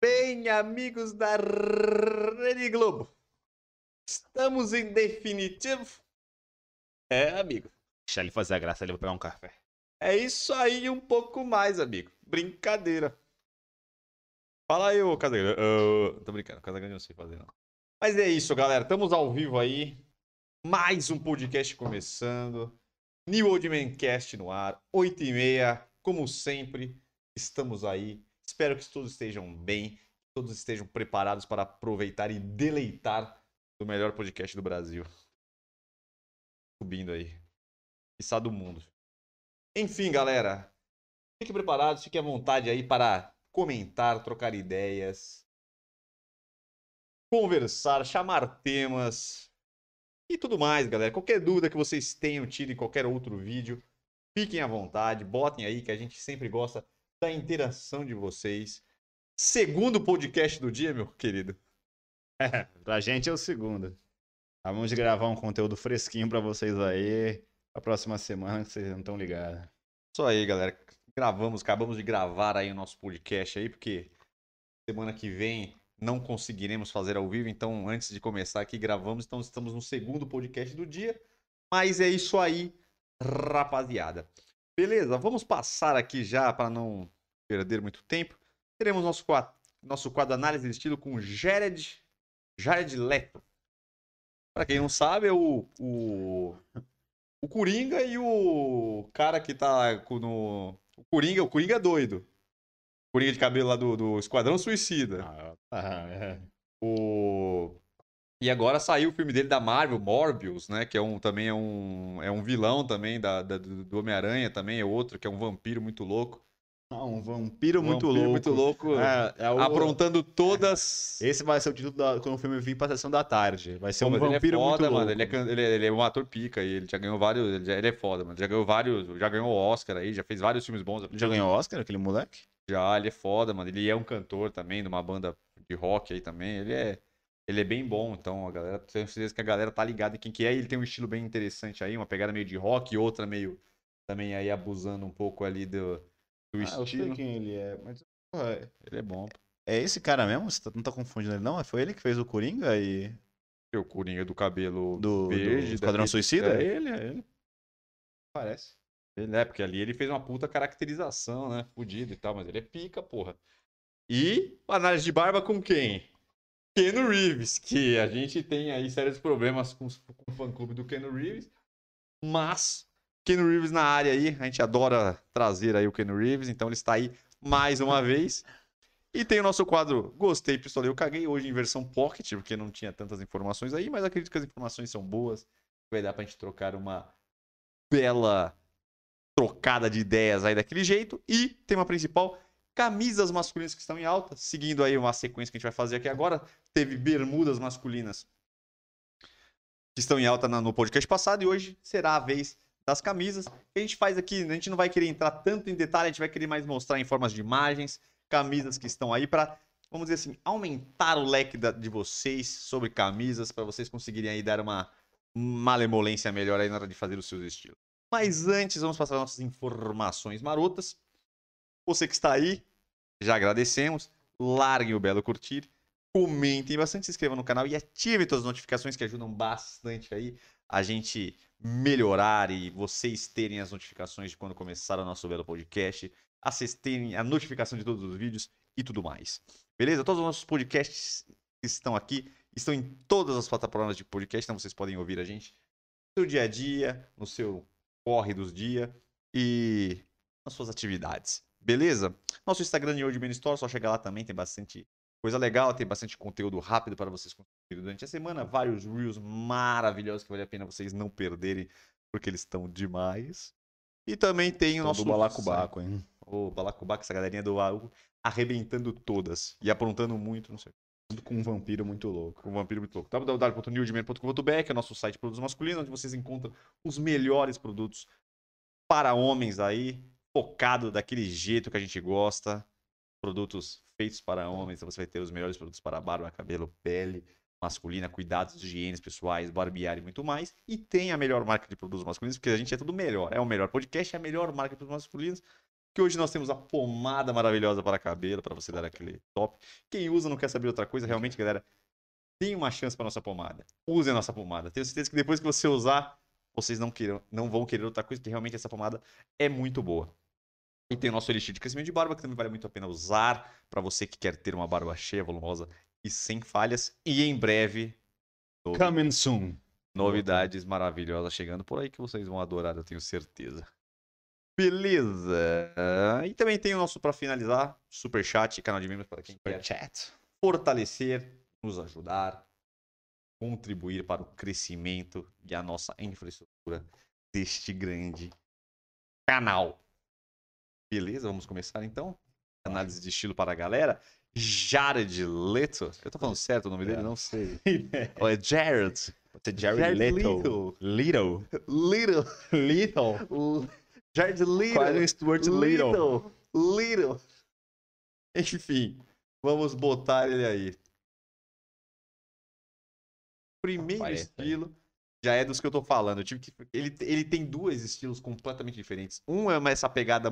bem, amigos da Rede Globo? Estamos em definitivo? É, amigo. Deixa ele fazer a graça, ele vai pegar um café. É isso aí e um pouco mais, amigo. Brincadeira. Fala aí, ô Casagrande. Uh, tô brincando, Casagrande não sei fazer, não. Mas é isso, galera. Estamos ao vivo aí. Mais um podcast começando. New Old Man Cast no ar. 8 e meia, como sempre. Estamos aí. Espero que todos estejam bem. Que todos estejam preparados para aproveitar e deleitar do melhor podcast do Brasil. Subindo aí. Quiçá do mundo. Enfim, galera. Fiquem preparados, fiquem à vontade aí para comentar, trocar ideias, conversar, chamar temas e tudo mais, galera. Qualquer dúvida que vocês tenham tido em qualquer outro vídeo, fiquem à vontade, botem aí que a gente sempre gosta da interação de vocês. Segundo podcast do dia, meu querido. É, pra gente é o segundo. Vamos gravar um conteúdo fresquinho pra vocês aí. A próxima semana, vocês não estão ligados. Isso aí, galera. Gravamos, acabamos de gravar aí o nosso podcast aí, porque semana que vem não conseguiremos fazer ao vivo, então antes de começar aqui gravamos, então estamos no segundo podcast do dia. Mas é isso aí, rapaziada. Beleza, vamos passar aqui já para não perder muito tempo. Teremos nosso quadro, nosso quadro análise de estilo com Jared, Jared Leto. Para quem não sabe, é o, o, o Coringa e o cara que tá no. O Coringa, o Coringa é doido. Coringa de cabelo lá do, do Esquadrão Suicida. Ah, tá, é. O... E agora saiu o filme dele da Marvel, Morbius, né? Que é um, também é um, é um vilão também da, da- do Homem-Aranha também, é outro, que é um vampiro muito louco. Ah, um vampiro muito Vampiro louco. muito louco. É, é o- Aprontando todas. Esse vai ser o título da... quando o filme vir pra sessão da tarde. Vai ser Pô, um é vampiro foda, muito mano. louco. Ele é, ele, é, ele é um ator pica e ele já ganhou vários. Ele, já- ele é foda, mano. Já ganhou vários. Já ganhou o Oscar aí, já fez vários filmes bons. Já ganhou Oscar, aquele moleque? Já, ele é foda, mano. Ele é um cantor também, de uma banda de rock aí também. Ele é, ele é bem bom, então a galera, tenho certeza que a galera tá ligada em quem que é. Ele tem um estilo bem interessante aí, uma pegada meio de rock outra meio também aí abusando um pouco ali do, do Ah, eu sei estilo. quem ele é, mas porra, ele é bom. É esse cara mesmo? Você tá- não tá confundindo ele, não? Foi ele que fez o Coringa e. O Coringa do cabelo Do, verde. do Esquadrão Suicida? É ele, é ele. Parece. Ele é, porque ali ele fez uma puta caracterização, né? Fudido e tal, mas ele é pica, porra. E análise de barba com quem? Keanu Reeves, que a gente tem aí sérios problemas com, com o fã-clube do Keanu Reeves, mas Keanu Reeves na área aí, a gente adora trazer aí o Keanu Reeves, então ele está aí mais uma vez. E tem o nosso quadro Gostei, Pistolei, eu caguei, hoje em versão pocket, porque não tinha tantas informações aí, mas acredito que as informações são boas, vai dar pra gente trocar uma bela trocada de ideias aí daquele jeito. E tema principal, camisas masculinas que estão em alta. Seguindo aí uma sequência que a gente vai fazer aqui agora. Teve bermudas masculinas que estão em alta no podcast passado. E hoje será a vez das camisas. A gente faz aqui, a gente não vai querer entrar tanto em detalhe, a gente vai querer mais mostrar em formas de imagens, camisas que estão aí para vamos dizer assim, aumentar o leque de vocês sobre camisas, para vocês conseguirem aí dar uma malemolência melhor aí na hora de fazer os seus estilos. Mas antes, vamos passar as nossas informações marotas. Você que está aí, já agradecemos. Larguem o belo curtir. Comentem bastante, se inscrevam no canal e ativem todas as notificações que ajudam bastante aí a gente melhorar e vocês terem as notificações de quando começar o nosso belo podcast, assistirem a notificação de todos os vídeos e tudo mais. Beleza? Todos os nossos podcasts estão aqui estão em todas as plataformas de podcast, então vocês podem ouvir a gente no seu dia a dia, no seu corre dos dias e nas suas atividades. Beleza? Nosso Instagram de Man Store, só chegar lá também, tem bastante coisa legal, tem bastante conteúdo rápido para vocês consumirem durante a semana, vários reels maravilhosos que vale a pena vocês não perderem, porque eles estão demais. E também tem o nosso do balacobaco, hein? O balacobaco, essa galerinha do AU, arrebentando todas e aprontando muito, não sei. Tudo com um vampiro muito louco. Com um vampiro muito louco. www.newdman.com.br, que é nosso site de produtos masculinos, onde vocês encontram os melhores produtos para homens aí, focado daquele jeito que a gente gosta. Produtos feitos para homens, então você vai ter os melhores produtos para barba, cabelo, pele masculina, cuidados, higienes pessoais, barbear e muito mais. E tem a melhor marca de produtos masculinos, porque a gente é tudo melhor. É o melhor podcast, é a melhor marca de produtos masculinos. que hoje nós temos a pomada maravilhosa para cabelo, para você dar aquele top. Quem usa não quer saber outra coisa, realmente, galera, tem uma chance para nossa pomada. Use a nossa pomada. Tenho certeza que depois que você usar, vocês não, queiram, não vão querer outra coisa, porque realmente essa pomada é muito boa. E tem o nosso elixir de crescimento de barba, que também vale muito a pena usar para você que quer ter uma barba cheia, volumosa e sem falhas. E em breve, novi- Coming soon. novidades maravilhosas chegando por aí que vocês vão adorar, eu tenho certeza. Beleza. E também tem o nosso, para finalizar, super chat, canal de membros para quem quer Chat. fortalecer, nos ajudar, contribuir para o crescimento e a nossa infraestrutura deste grande canal. Beleza? Vamos começar então? Análise de estilo para a galera. Jared Leto. Eu tô falando certo o nome dele? É. Não sei. Ou é Jared? Pode ser Jared Jared Leto. Little. Little. Little. Jared Little. Quase Stuart Little. Little. Little. Enfim, vamos botar ele aí. Primeiro Aparece aí. estilo já é dos que eu tô falando. Eu tive que... ele, ele tem dois estilos completamente diferentes. Um é essa pegada,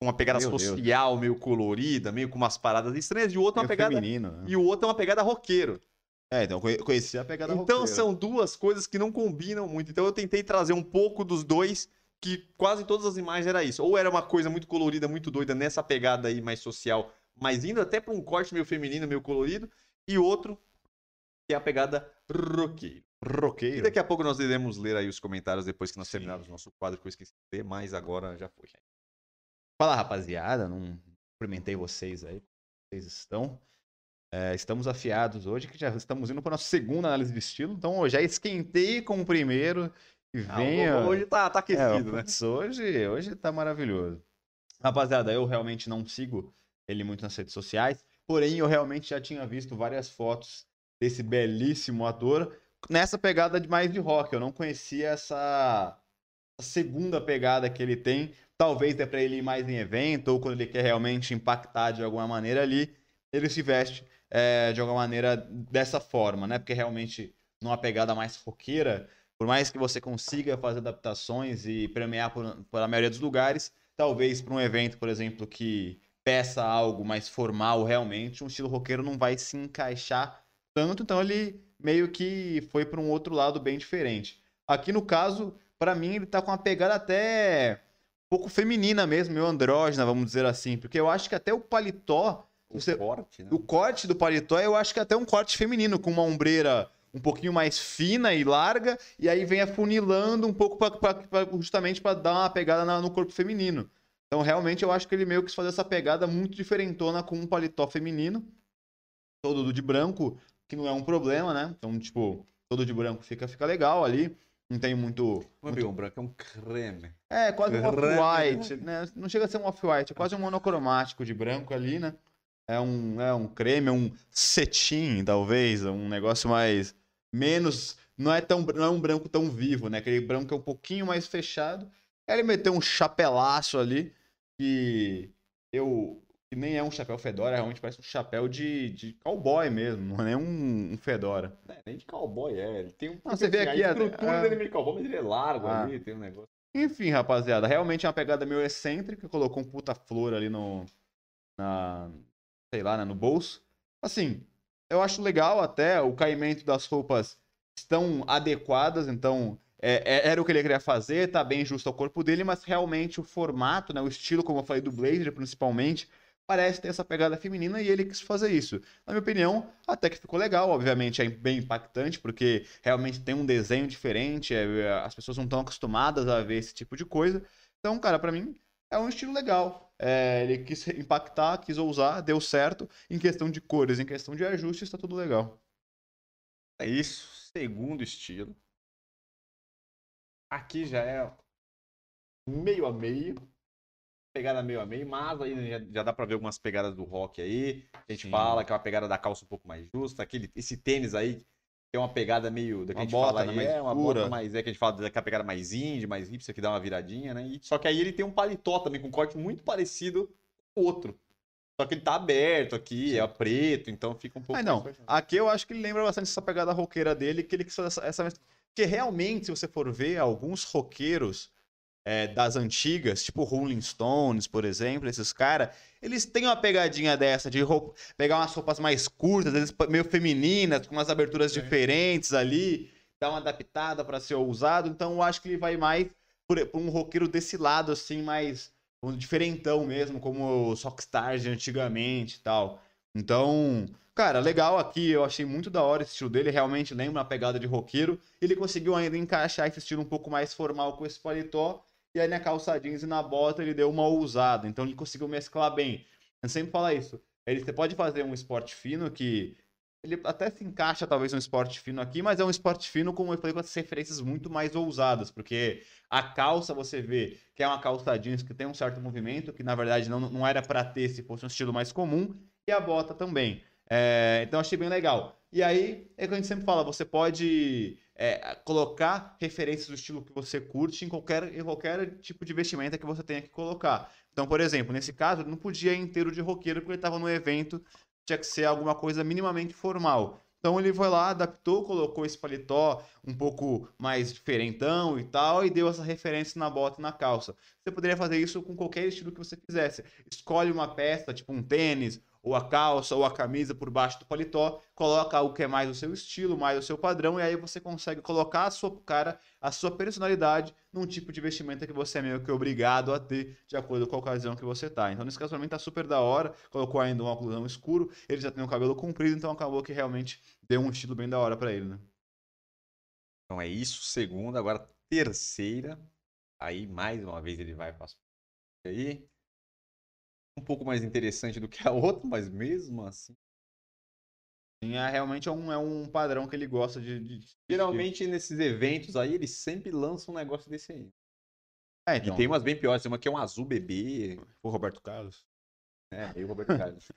uma pegada Meu Deus. social, meio colorida, meio com umas paradas estranhas, e o outro é uma pegada. feminino. né? E o outro é uma pegada roqueiro. É, então conheci a pegada Então roqueira. são duas coisas que não combinam muito. Então eu tentei trazer um pouco dos dois, que quase todas as imagens era isso. Ou era uma coisa muito colorida, muito doida nessa pegada aí mais social, mas indo até para um corte meio feminino, meio colorido, e outro que é a pegada roqueiro. E Roqueiro. daqui a pouco nós iremos ler aí os comentários depois que nós Sim. terminarmos o nosso quadro que eu esqueci de ler, mas agora já foi. Fala, rapaziada. Não cumprimentei vocês aí. Vocês estão. É, estamos afiados hoje, que já estamos indo para nossa segunda análise de estilo. Então, eu já esquentei com o primeiro. E venha. hoje tá, tá É, aquecido, né? putz, hoje, hoje tá maravilhoso. Rapaziada, eu realmente não sigo ele muito nas redes sociais, porém eu realmente já tinha visto várias fotos desse belíssimo ator nessa pegada de mais de rock. Eu não conhecia essa, essa segunda pegada que ele tem. Talvez dê pra ele ir mais em evento, ou quando ele quer realmente impactar de alguma maneira ali, ele se veste é, de alguma maneira dessa forma, né? Porque realmente numa pegada mais roqueira, por mais que você consiga fazer adaptações e premiar por, por a maioria dos lugares, talvez para um evento, por exemplo, que peça algo mais formal realmente, um estilo roqueiro não vai se encaixar tanto, então ele meio que foi para um outro lado bem diferente. Aqui no caso, para mim, ele tá com uma pegada até pouco feminina mesmo, meio andrógena, vamos dizer assim, porque eu acho que até o paletó, O você- corte, né? o corte do paletó, eu acho que é até um corte feminino, com uma ombreira um pouquinho mais fina e larga, e aí vem afunilando um pouco pra, pra- pra- justamente para dar uma pegada na- no corpo feminino. Então, realmente, eu acho que ele meio quis fazer essa pegada muito diferentona com um paletó feminino, todo de branco, que não é um problema, né? Então, tipo, todo de branco fica, fica legal ali. Não tem muito. Não é bem um branco, é um creme. É, quase um off-white, né? Não chega a ser um off-white, é quase um monocromático de branco ali, né? É um, é um creme, é um cetim, talvez, é um negócio mais. menos. Não é, tão, não é um branco tão vivo, né? Aquele branco é um pouquinho mais fechado. Aí ele meteu um chapelaço ali, que eu. Que nem é um chapéu fedora, realmente parece um chapéu de, de cowboy mesmo, não é nem um, um fedora. É, nem de cowboy, é. Ele tem um. Ah, você vê aqui a estrutura a- dele é meio de cowboy, mas ele é largo Ah. ali, tem um negócio. Enfim, rapaziada, realmente é uma pegada meio excêntrica, colocou um puta flor ali no. Na, sei lá, né, no bolso. Assim, eu acho legal até, o caimento das roupas estão adequadas, então é- é- era o que ele queria fazer, tá bem justo ao corpo dele, mas realmente o formato, né, o estilo, como eu falei, do Blazer principalmente, parece ter essa pegada feminina e ele quis fazer isso. Na minha opinião, até que ficou legal, obviamente é bem impactante, porque realmente tem um desenho diferente, é, as pessoas não estão acostumadas a ver esse tipo de coisa. Então, cara, pra mim é um estilo legal. É, ele quis impactar, quis ousar, deu certo. Em questão de cores, em questão de ajustes, tá tudo legal. É isso. Segundo estilo. Aqui já é meio a meio. Pegada meio a meio, mas aí já, já dá pra ver algumas pegadas do rock aí. A gente Sim. fala que é uma pegada da calça um pouco mais justa. Aquele, esse tênis aí tem uma pegada meio. Da que Uma a gente bota, fala né, mais é uma bota mais. É que a gente fala daquela pegada mais indie, mais hipster, que dá uma viradinha, né? E- só que aí ele tem um paletó também, com um corte muito parecido com o outro. Só que ele tá aberto aqui, é preto, então fica um pouco. Ah, não. mais- Aqui eu acho que ele lembra bastante essa pegada roqueira dele, que ele quis fazer essa, essa... Porque realmente, se você for ver, alguns roqueiros é, das antigas, tipo Rolling Stones, por exemplo, esses caras, eles têm uma pegadinha dessa de roupa, pegar umas roupas mais curtas, meio femininas, com umas aberturas Sim. diferentes ali, dar uma adaptada para ser ousado. Então eu acho que ele vai mais por, por um roqueiro desse lado, assim, mais um diferentão mesmo, como os rockstars de antigamente e tal. Então, cara, legal aqui, eu achei muito da hora esse estilo dele, realmente lembra uma pegada de roqueiro. Ele conseguiu ainda encaixar esse estilo um pouco mais formal com esse paletó, e aí na calça jeans e na bota ele deu uma ousada, então ele conseguiu mesclar bem. Eu sempre falo isso, ele, você pode fazer um esporte fino que ele até se encaixa talvez no esporte fino aqui, mas é um esporte fino, como eu falei, com essas referências muito mais ousadas, porque a calça você vê que é uma calça jeans que tem um certo movimento, que na verdade não, não era para ter se fosse um estilo mais comum, e a bota também. É, então achei bem legal. E aí, é que a gente sempre fala, você pode é, colocar referências do estilo que você curte em qualquer, em qualquer tipo de vestimenta que você tenha que colocar. Então, por exemplo, nesse caso, não podia ir inteiro de roqueiro porque ele estava no evento, tinha que ser alguma coisa minimamente formal. Então ele foi lá, adaptou, colocou esse paletó um pouco mais diferentão e tal, e deu essa referência na bota e na calça. Você poderia fazer isso com qualquer estilo que você quisesse. Escolhe uma peça, tipo um tênis, ou a calça, ou a camisa por baixo do paletó, coloca o que é mais o seu estilo, mais o seu padrão, e aí você consegue colocar a sua cara, a sua personalidade num tipo de vestimenta que você é meio que obrigado a ter de acordo com a ocasião que você tá. Então nesse caso pra mim tá super da hora, colocou ainda um óculos escuro, ele já tem o cabelo comprido, então acabou que realmente deu um estilo bem da hora pra ele, né? Então é isso, segunda, agora terceira. Aí mais uma vez ele vai para aí. Um pouco mais interessante do que a outra, mas mesmo assim. Sim, é, realmente é um, é um padrão que ele gosta de. de- Geralmente nesses eventos aí eles sempre lançam um negócio desse aí. É, E então, tem umas bem piores, tem uma que é um azul bebê. o Roberto Carlos. É, meio Roberto Carlos.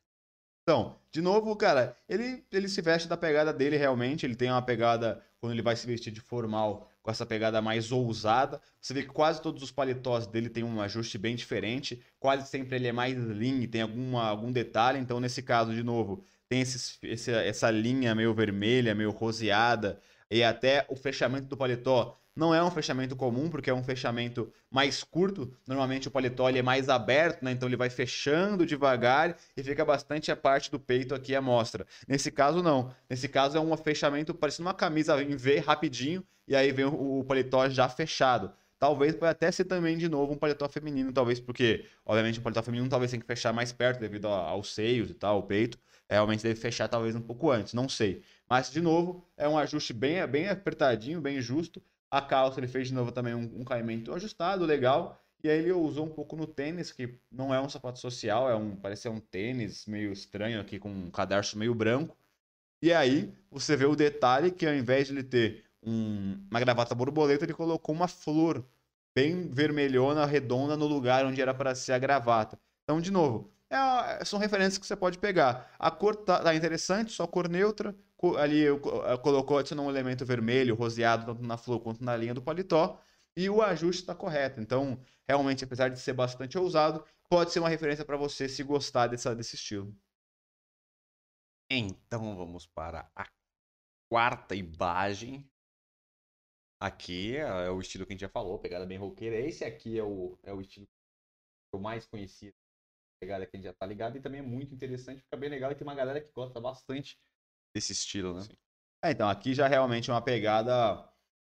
Então, de novo, cara, ele, ele se veste da pegada dele realmente. Ele tem uma pegada, quando ele vai se vestir de formal, com essa pegada mais ousada. Você vê que quase todos os paletós dele tem um ajuste bem diferente. Quase sempre ele é mais lean, tem alguma, algum detalhe. Então, nesse caso, de novo, tem esses, esse- essa linha meio vermelha, meio roseada. E até o fechamento do paletó não é um fechamento comum, porque é um fechamento mais curto. Normalmente o paletó é mais aberto, né? Então ele vai fechando devagar e fica bastante a parte do peito aqui à mostra. Nesse caso, não. Nesse caso é um fechamento parecendo uma camisa em V rapidinho, e aí vem o, paletó já fechado. Talvez pode até ser também, de novo, um paletó feminino, talvez porque, obviamente, o paletó feminino talvez tenha que fechar mais perto devido aos seios e tal, o peito. Realmente deve fechar talvez um pouco antes, não sei. Mas, de novo, é um ajuste bem, bem apertadinho, bem justo. A calça ele fez de novo também um, um caimento ajustado, legal. E aí ele usou um pouco no tênis, que não é um sapato social, é um, parece um tênis meio estranho aqui, com um cadarço meio branco. E aí você vê o detalhe que ao invés de ele ter um- uma gravata borboleta, ele colocou uma flor bem vermelhona, redonda, no lugar onde era para ser a gravata. Então, de novo, é- são referências que você pode pegar. A cor tá, tá interessante, só cor neutra. Ali eu, co- eh, colocou, adicionou um elemento vermelho, roseado, tanto na flor quanto na linha do paletó. E o ajuste está correto. Então, realmente, apesar de ser bastante ousado, pode ser uma referência para você se gostar dessa, desse estilo. Então vamos para a quarta imagem. Aqui é o estilo que a gente já falou, pegada bem roqueira. Esse aqui é o, é o estilo que eu mais conheci, pegada que a gente já tá ligado, e também é muito interessante, fica bem legal e tem uma galera que gosta bastante desse estilo, né? É, então, aqui já realmente é uma pegada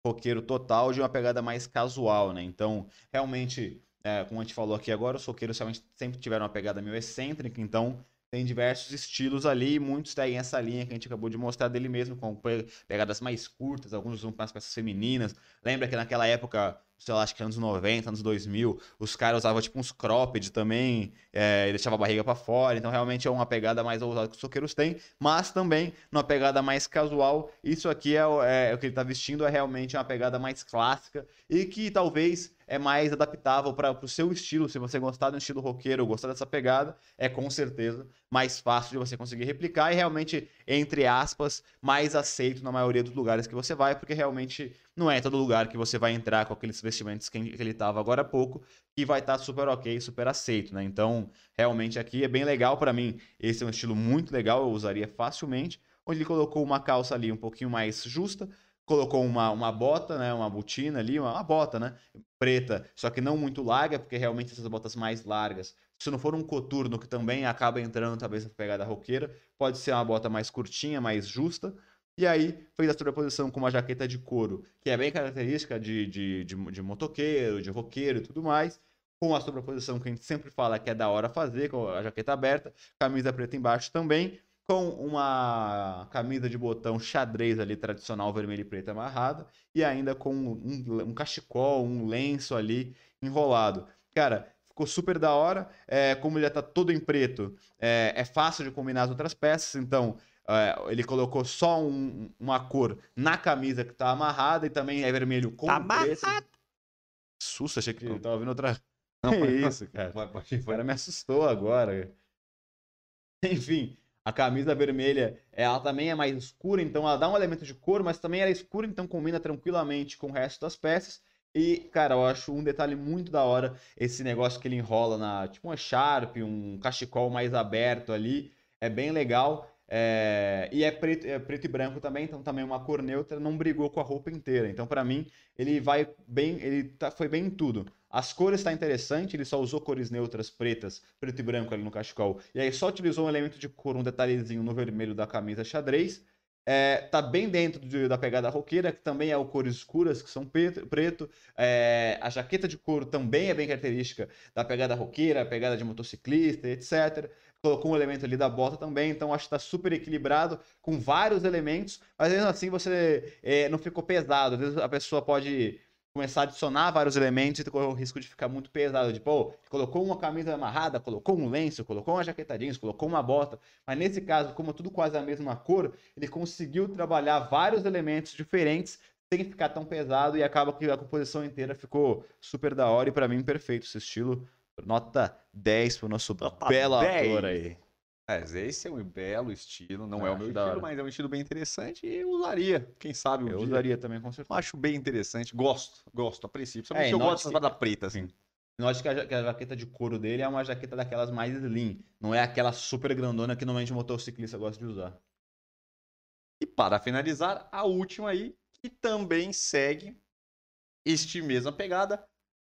roqueiro total de uma pegada mais casual, né? Então, realmente, é, como a gente falou aqui agora, os roqueiros realmente sempre tiveram uma pegada meio excêntrica, então tem diversos estilos ali, muitos seguem essa linha que a gente acabou de mostrar dele mesmo, com pe- pegadas mais curtas, alguns usam mais peças femininas. Lembra que naquela época, sei lá, acho que anos 90, anos 2000, os caras usavam tipo uns cropped também, é, deixava a barriga pra fora, então realmente é uma pegada mais ousada que os roqueiros têm, mas também numa pegada mais casual. Isso aqui é, o- é o que ele tá vestindo, é realmente uma pegada mais clássica e que talvez é mais adaptável para o seu estilo. Se você gostar do estilo roqueiro, gostar dessa pegada, é com certeza mais fácil de você conseguir replicar e realmente, entre aspas, mais aceito na maioria dos lugares que você vai, porque realmente não é todo lugar que você vai entrar com aqueles vestimentos que ele tava agora há pouco que vai estar super ok, super aceito, né? Então, realmente aqui é bem legal para mim. Esse é um estilo muito legal, eu usaria facilmente. Onde ele colocou uma calça ali um pouquinho mais justa, colocou uma, uma bota, né? Uma botina ali, uma, uma bota, né? Preta, só que não muito larga, porque realmente essas botas mais largas, se não for um coturno que também acaba entrando talvez na pegada roqueira, pode ser uma bota mais curtinha, mais justa. E aí fez a sobreposição com uma jaqueta de couro, que é bem característica de, de, de, de motoqueiro, de roqueiro e tudo mais com a sobreposição que a gente sempre fala que é da hora fazer, com a jaqueta aberta, camisa preta embaixo também, com uma camisa de botão xadrez ali, tradicional vermelho e preto amarrada, e ainda com um, um cachecol, um lenço ali enrolado. Cara, ficou super da hora. É, como ele já tá todo em preto, é, é fácil de combinar as outras peças, então é, ele colocou só um, uma cor na camisa que tá amarrada e também é vermelho com Tá preto. amarrado. Susto, achei que ele tava vendo outra Não, foi- isso, cara. O cara me assustou agora. Enfim, a camisa vermelha, ela também é mais escura, então ela dá um elemento de cor, mas também ela é escura, então combina tranquilamente com o resto das peças. E, cara, eu acho um detalhe muito da hora esse negócio que ele enrola na, tipo uma Sharp, um cachecol mais aberto ali. É bem legal. É, E é preto, é preto e branco também, então também uma cor neutra, não brigou com a roupa inteira. Então, pra mim, ele vai bem, ele tá- foi bem em tudo. As cores tá interessante, ele só usou cores neutras pretas, preto e branco ali no cachecol. E aí só utilizou um elemento de cor, um detalhezinho no vermelho da camisa xadrez. É, tá bem dentro de- da pegada roqueira, que também é o cores escuras, que são preto. preto. É, a jaqueta de couro também é bem característica da pegada roqueira, pegada de motociclista, etc. Colocou um elemento ali da bota também, então acho que tá super equilibrado, com vários elementos, mas mesmo assim você é, não ficou pesado. Às vezes a pessoa pode começar a adicionar vários elementos e correr o risco de ficar muito pesado. Tipo, pô, colocou uma camisa amarrada, colocou um lenço, colocou uma jaqueta jeans, colocou uma bota. Mas nesse caso, como é tudo quase a mesma cor, ele conseguiu trabalhar vários elementos diferentes sem ficar tão pesado e acaba que a composição inteira ficou super da hora e pra mim perfeito esse estilo. Nota 10 pro nosso Nota belo 10. ator aí. É, esse é um belo estilo, não Eu é o meu estilo, mas é um estilo bem interessante e eu usaria, quem sabe um Eu dia. usaria também com certeza. Acho bem interessante, gosto, gosto, aprecio. É, Principalmente e eu gosto dessas que- paradas pretas, assim. Note que a, que a jaqueta de couro dele é uma jaqueta daquelas mais slim. Não é aquela super grandona que normalmente o motociclista gosta de usar. E para finalizar, a última aí, que também segue este mesma pegada,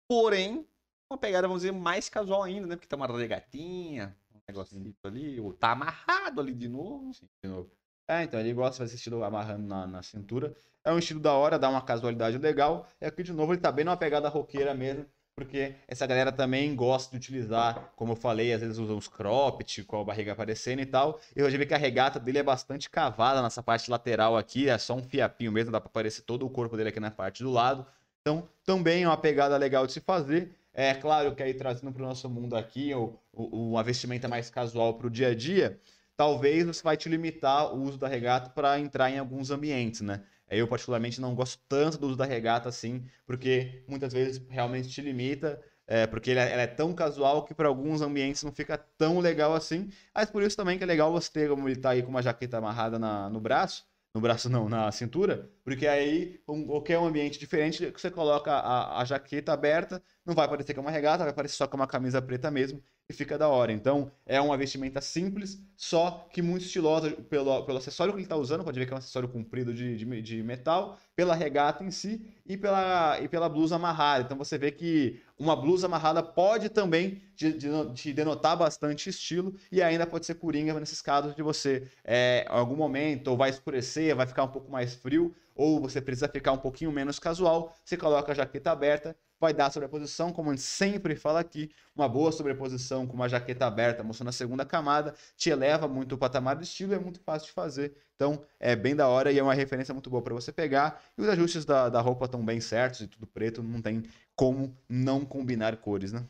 porém, uma pegada, vamos dizer, mais casual ainda, né? Porque tá uma regatinha, um negocinho ali, ou tá amarrado ali de novo. De novo. É, então ele gosta de fazer estilo amarrando na, na cintura. É um estilo da hora, dá uma casualidade legal. E aqui, de novo, ele tá bem numa pegada roqueira mesmo. Porque essa galera também gosta de utilizar, como eu falei, às vezes usam os cropped com a barriga aparecendo e tal. E já vi que a regata dele é bastante cavada nessa parte lateral aqui, é só um fiapinho mesmo, dá pra aparecer todo o corpo dele aqui na parte do lado. Então, também é uma pegada legal de se fazer. É claro que aí trazendo para o nosso mundo aqui, o, o, uma vestimenta mais casual para o dia a dia, talvez você vai te limitar o uso da regata para entrar em alguns ambientes, né? Eu, particularmente, não gosto tanto do uso da regata assim, porque muitas vezes realmente te limita, é, porque ela, ela é tão casual que para alguns ambientes não fica tão legal assim. Mas por isso também que é legal você ter, como ele tá aí com uma jaqueta amarrada na- no braço, no braço não, na cintura, porque aí um, qualquer um ambiente diferente, você coloca a, a jaqueta aberta, não vai parecer que é uma regata, vai parecer só que é uma camisa preta mesmo, e fica da hora. Então, é uma vestimenta simples, só que muito estilosa pelo, pelo acessório que ele está usando, pode ver que é um acessório comprido de, de, de metal, pela regata em si e pela, e pela blusa amarrada. Então, você vê que uma blusa amarrada pode também te, te- denotar bastante estilo e ainda pode ser coringa nesses casos de você, é, em algum momento, ou vai escurecer, vai ficar um pouco mais frio, ou você precisa ficar um pouquinho menos casual, você coloca a jaqueta aberta, vai dar sobreposição, como a gente sempre fala aqui, uma boa sobreposição com uma jaqueta aberta, mostrando a segunda camada, te eleva muito o patamar de estilo é muito fácil de fazer. Então, é bem da hora e é uma referência muito boa para você pegar. E os ajustes da, da roupa estão bem certos e tudo preto, não tem como não combinar cores, né?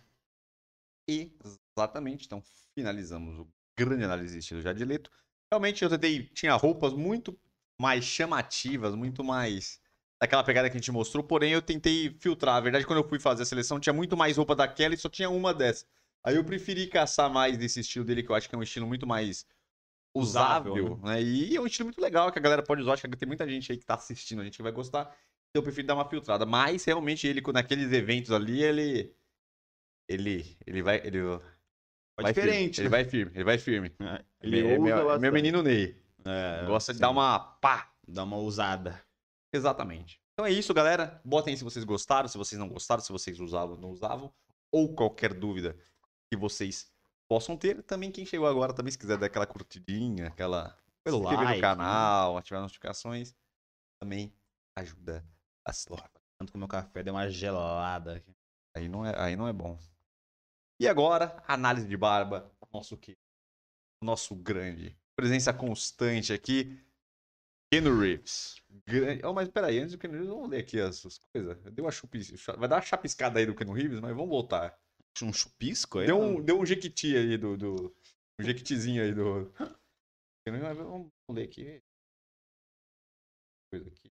Exatamente. Então, finalizamos o grande análise estilo já de Leto. Realmente, eu tentei. Tinha roupas muito mais chamativas, muito mais. Daquela pegada que a gente mostrou, porém eu tentei filtrar. A verdade, quando eu fui fazer a seleção, tinha muito mais roupa daquela e só tinha uma dessa. Aí eu preferi caçar mais desse estilo dele, que eu acho que é um estilo muito mais usável, Usável, né? E é um estilo muito legal que a galera pode usar. Acho que tem muita gente aí que tá assistindo, a gente que vai gostar. Então eu prefiro dar uma filtrada. Mas realmente ele, naqueles eventos ali, ele. Ele. Ele vai. Ele vai diferente, Firme. Ele né? vai firme, ele vai firme. Ele é, meu, é meu menino Ney. É, Gosta de dar uma pá. Dá uma ousada. Exatamente. Então é isso, galera. Botem aí se vocês gostaram, se vocês não gostaram, se vocês usavam ou não usavam, ou qualquer dúvida que vocês possam ter. Também quem chegou agora, também se quiser dar aquela curtidinha, aquela Pelo se inscrever like, no canal, ativar as notificações, também ajuda a se Tanto que o meu café deu uma gelada aqui. Aí não é, aí não é bom. E agora, análise de barba, nosso que nosso grande presença constante aqui, Keanu Reeves. Grande... Oh, mas peraí, antes do Keanu Reeves, vamos ler aqui as, as coisas. Deu uma chupis... Vai dar uma chapiscada aí do Keanu Reeves, mas vamos voltar. Um chupisco aí? Deu um, deu um jequiti aí do, do... Um jequitizinho aí do... Vamos ler aqui. Coisa aqui.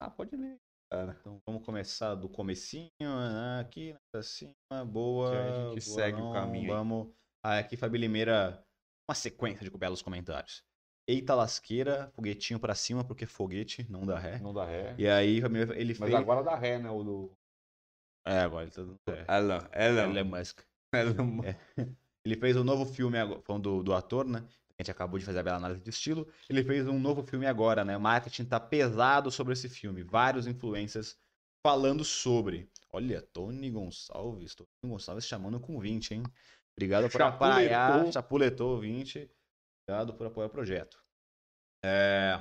Ah, pode ler, cara. Então vamos começar do comecinho, né? aqui, pra cima, boa. Que a gente boa segue o não, caminho aí. Vamos. Ah, aqui, Fabi Limeira, uma sequência de belos comentários. Eita lasqueira, foguetinho pra cima, porque foguete não dá ré. Não dá ré. E aí, ele Mas fez. agora dá ré, né? O do... É, agora ele tá dando ré. Elon. Elon. Elon Musk. Elon. Ele fez um novo filme, agora- falando do, do ator, né? A gente acabou de fazer a bela análise de estilo. Ele fez um novo filme agora, né? O marketing tá pesado sobre esse filme. Vários influencers falando sobre. Olha, Tony Gonçalves. Tony Gonçalves chamando com 20, hein? Obrigado por Chapuletou. Chapuletou 20. Obrigado por apoiar o projeto. É...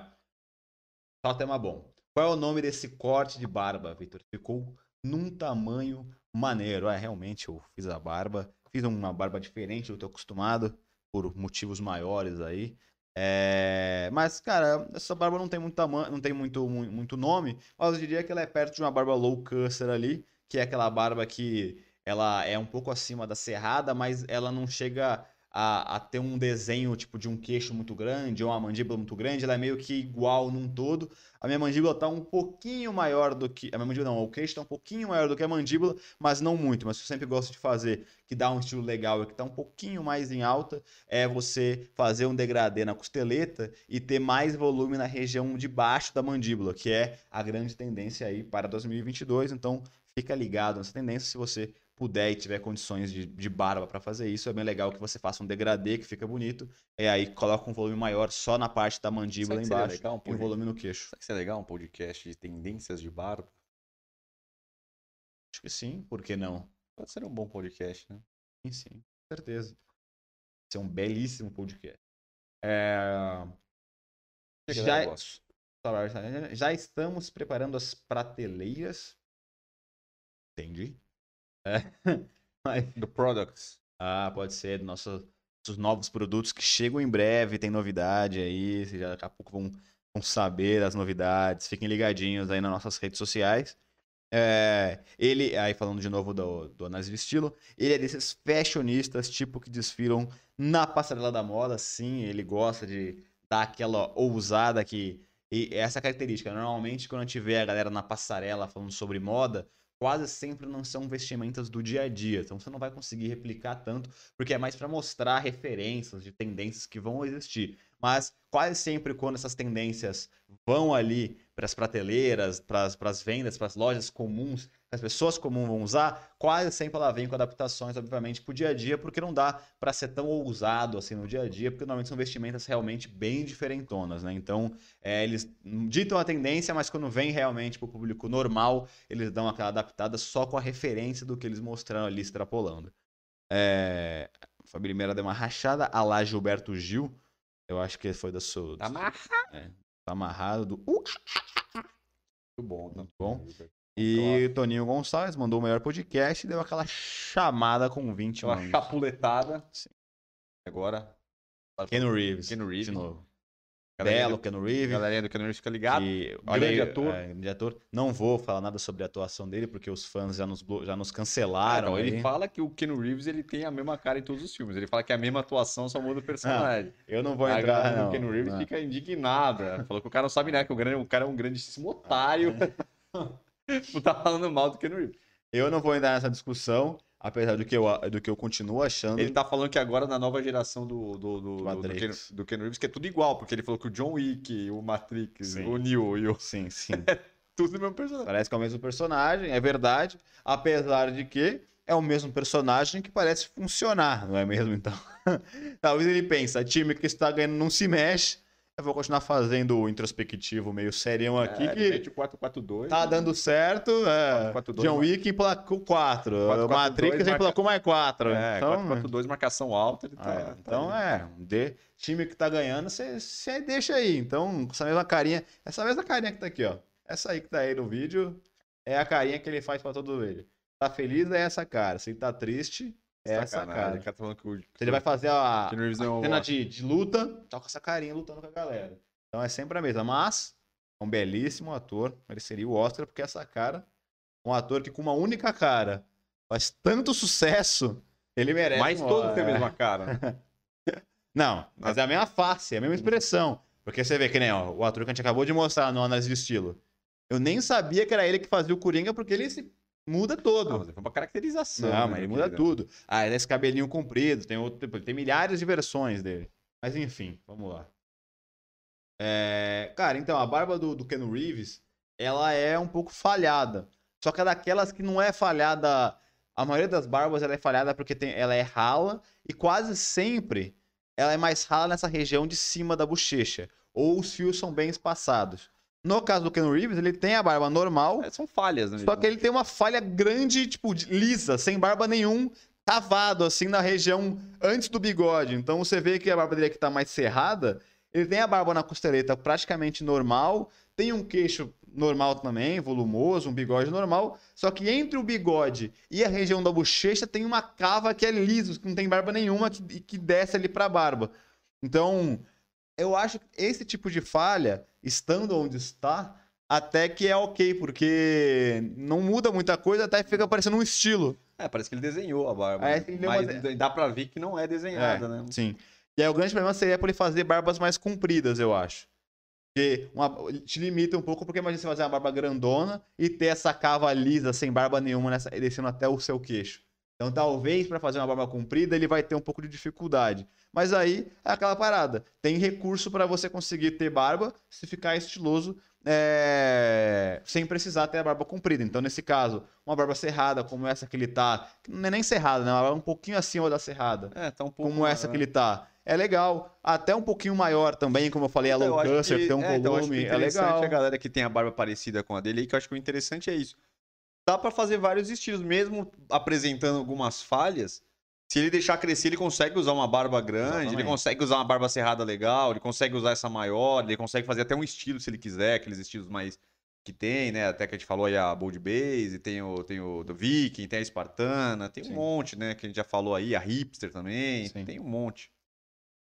Só tema bom. Qual é o nome desse corte de barba, Victor? Ficou num tamanho maneiro. É, realmente, eu fiz a barba. Fiz uma barba diferente do que eu acostumado, por motivos maiores aí. É, Mas, cara, essa barba não tem muito tamanho, não tem muito, mu- muito nome, mas eu diria que ela é perto de uma barba low custer ali, que é aquela barba que ela é um pouco acima da cerrada, mas ela não chega a, a ter um desenho tipo de um queixo muito grande ou uma mandíbula muito grande, ela é meio que igual num todo. A minha mandíbula tá um pouquinho maior do que. A minha mandíbula não, o queixo tá um pouquinho maior do que a mandíbula, mas não muito. Mas eu sempre gosto de fazer, que dá um estilo legal e que tá um pouquinho mais em alta, é você fazer um degradê na costeleta e ter mais volume na região de baixo da mandíbula, que é a grande tendência aí para 2022. Então, fica ligado nessa tendência se você puder e tiver condições de, de barba para fazer isso, é bem legal que você faça um degradê que fica bonito. E aí coloca um volume maior só na parte da mandíbula seria embaixo legal um e um volume no queixo. Será que é legal um podcast de tendências de barba? Acho que sim, por que não? Pode ser um bom podcast, né? Sim, sim, com certeza. Esse é um belíssimo podcast. É... Chega Já, de negócio. já estamos preparando as prateleiras. Entendi. É. Mas Do Products. Ah, pode ser. do Nosso, nossos novos produtos que chegam em breve, tem novidade aí. Vocês já daqui a pouco vão, vão saber das novidades. Fiquem ligadinhos aí nas nossas redes sociais. É, ele, aí falando de novo do, do análise de estilo, ele é desses fashionistas, tipo, que desfilam na passarela da moda. Sim, ele gosta de dar aquela ousada que. E essa característica. Normalmente, quando a gente vê a galera na passarela falando sobre moda, quase sempre não são vestimentas do dia a dia. Então você não vai conseguir replicar tanto, porque é mais para mostrar referências de tendências que vão existir. Mas quase sempre quando essas tendências vão ali para as prateleiras, para as vendas, para as lojas comuns, as pessoas comuns vão usar, quase sempre ela vem com adaptações, obviamente, para o dia a dia, porque não dá para ser tão ousado assim no dia a dia, porque normalmente são vestimentas realmente bem diferentonas, né? Então, é, eles ditam a tendência, mas quando vem realmente para o público normal, eles dão aquela adaptada só com a referência do que eles mostraram ali extrapolando. É... Fabi Limeira deu uma rachada, a lá Gilberto Gil. Eu acho que foi da sua. Tá amarrado. Tá amarrado do. Uh! Muito bom. Tá bom. E Toninho Gonçalves mandou o melhor podcast e deu aquela chamada com 20 Uma mangos. chapuletada. Sim. Agora. Keanu Reeves. Keanu Reeves. De novo. Belo Keanu Reeves. Galerinha do Keanu Reeves fica ligado. que- grande ator. é, grande ator. Não vou falar nada sobre a atuação dele, porque os fãs já nos, já nos cancelaram. Ah, não, ele aí. fala que o Keanu Reeves ele tem a mesma cara em todos os filmes. Ele fala que é a mesma atuação, só muda o personagem. Eu não vou entrar, não. do Keanu Reeves não. fica indignada. Falou que o cara não sabe nada, que o, grande, o cara é um grandíssimo otário. Não tá falando mal do Keanu Reeves. Eu não vou entrar nessa discussão, apesar do que eu, do que eu continuo achando. Ele tá falando que agora na nova geração do, do, do, do. Keanu, do Keanu Reeves, que é tudo igual, porque ele falou que o John Wick, o Matrix, Sim. o Neo e o... Sim, sim. Tudo do mesmo personagem. Parece que é o mesmo personagem, é verdade. Apesar de que é o mesmo personagem que parece funcionar, não é mesmo? Então, talvez ele pense, time que está ganhando não se mexe. Eu vou continuar fazendo o introspectivo meio serião aqui, É, que mete o 442. tá dando certo. É. 4-4-2, John Wick emplacou 4. 4-4-2 Matrix marca- emplacou mais 4. É, então, 442, marcação alta. Ele tá, é, tá então aí. é, de time que tá ganhando, você deixa aí. Então, com essa mesma carinha, essa mesma carinha que tá aqui, ó. Essa aí que tá aí no vídeo é a carinha que ele faz pra todo ele. Tá feliz é essa cara. Se ele tá triste, é essa Sacanagem, cara. cara tá falando que o- Se ele vai fazer a, é o- cena de, de luta, com essa carinha lutando com a galera. Então é sempre a mesma. Mas, é um belíssimo ator, mereceria o Oscar, porque essa cara, um ator que com uma única cara faz tanto sucesso, ele merece Mas um todos têm a mesma cara. Não, mas é a mesma face, é a mesma expressão. Porque você vê que nem ó, o ator que a gente acabou de mostrar no análise de estilo. Eu nem sabia que era ele que fazia o Coringa, porque ele se muda todo. Não, mas foi uma caracterização. Não, né, mas ele muda querido? tudo. Ah, ele é esse cabelinho comprido, tem outro, tipo, tem milhares de versões dele. Mas enfim, vamos lá. É, cara, então, a barba do, do Ken Reeves, ela é um pouco falhada. Só que é daquelas que não é falhada. A maioria das barbas ela é falhada porque tem, ela é rala e quase sempre ela é mais rala nessa região de cima da bochecha. Ou os fios são bem espaçados. No caso do Ken Reeves, ele tem a barba normal, É, são falhas, né? só que ele tem uma falha grande, tipo, lisa, sem barba nenhum, cavado, assim, na região antes do bigode. Então você vê que a barba dele aqui tá mais cerrada. Ele tem a barba na costeleta praticamente normal, tem um queixo normal também, volumoso, um bigode normal. Só que entre o bigode e a região da bochecha tem uma cava que é liso, que não tem barba nenhuma que, e que desce ali pra barba. Então, eu acho que esse tipo de falha, estando onde está, até que é ok, porque não muda muita coisa, até fica parecendo um estilo. É, parece que ele desenhou a barba. É, né? Mas uma- dá pra ver que não é desenhada, né? Sim. E aí o grande problema seria por ele fazer barbas mais compridas, eu acho. Porque uma, te limita um pouco, porque imagina você fazer uma barba grandona e ter essa cava lisa, sem barba nenhuma, nessa, descendo até o seu queixo. Então talvez para fazer uma barba comprida ele vai ter um pouco de dificuldade. Mas aí é aquela parada. Tem recurso para você conseguir ter barba se ficar estiloso é, sem precisar ter a barba comprida. Então, nesse caso, uma barba cerrada, como essa que ele tá. Não é nem cerrada, né? Uma barba um pouquinho acima da cerrada É, tá um pouco. como essa que ele tá. É legal. Até um pouquinho maior também, como eu falei, a Então, low cancer, que tem um é, então, eu acho que volume. É interessante legal. a galera que tem a barba parecida com a dele aí, que eu acho que o interessante é isso. Dá pra fazer vários estilos, mesmo apresentando algumas falhas. Se ele deixar crescer, ele consegue usar uma barba grande, ele Exatamente. consegue usar uma barba cerrada legal, ele consegue usar essa maior, ele consegue fazer até um estilo se ele quiser, aqueles estilos mais que tem, né? Até que a gente falou aí a Bold Base, tem o, tem o do Viking, tem a Espartana, tem Sim. um monte, né? Que a gente já falou aí, a Hipster também, Sim. tem um monte.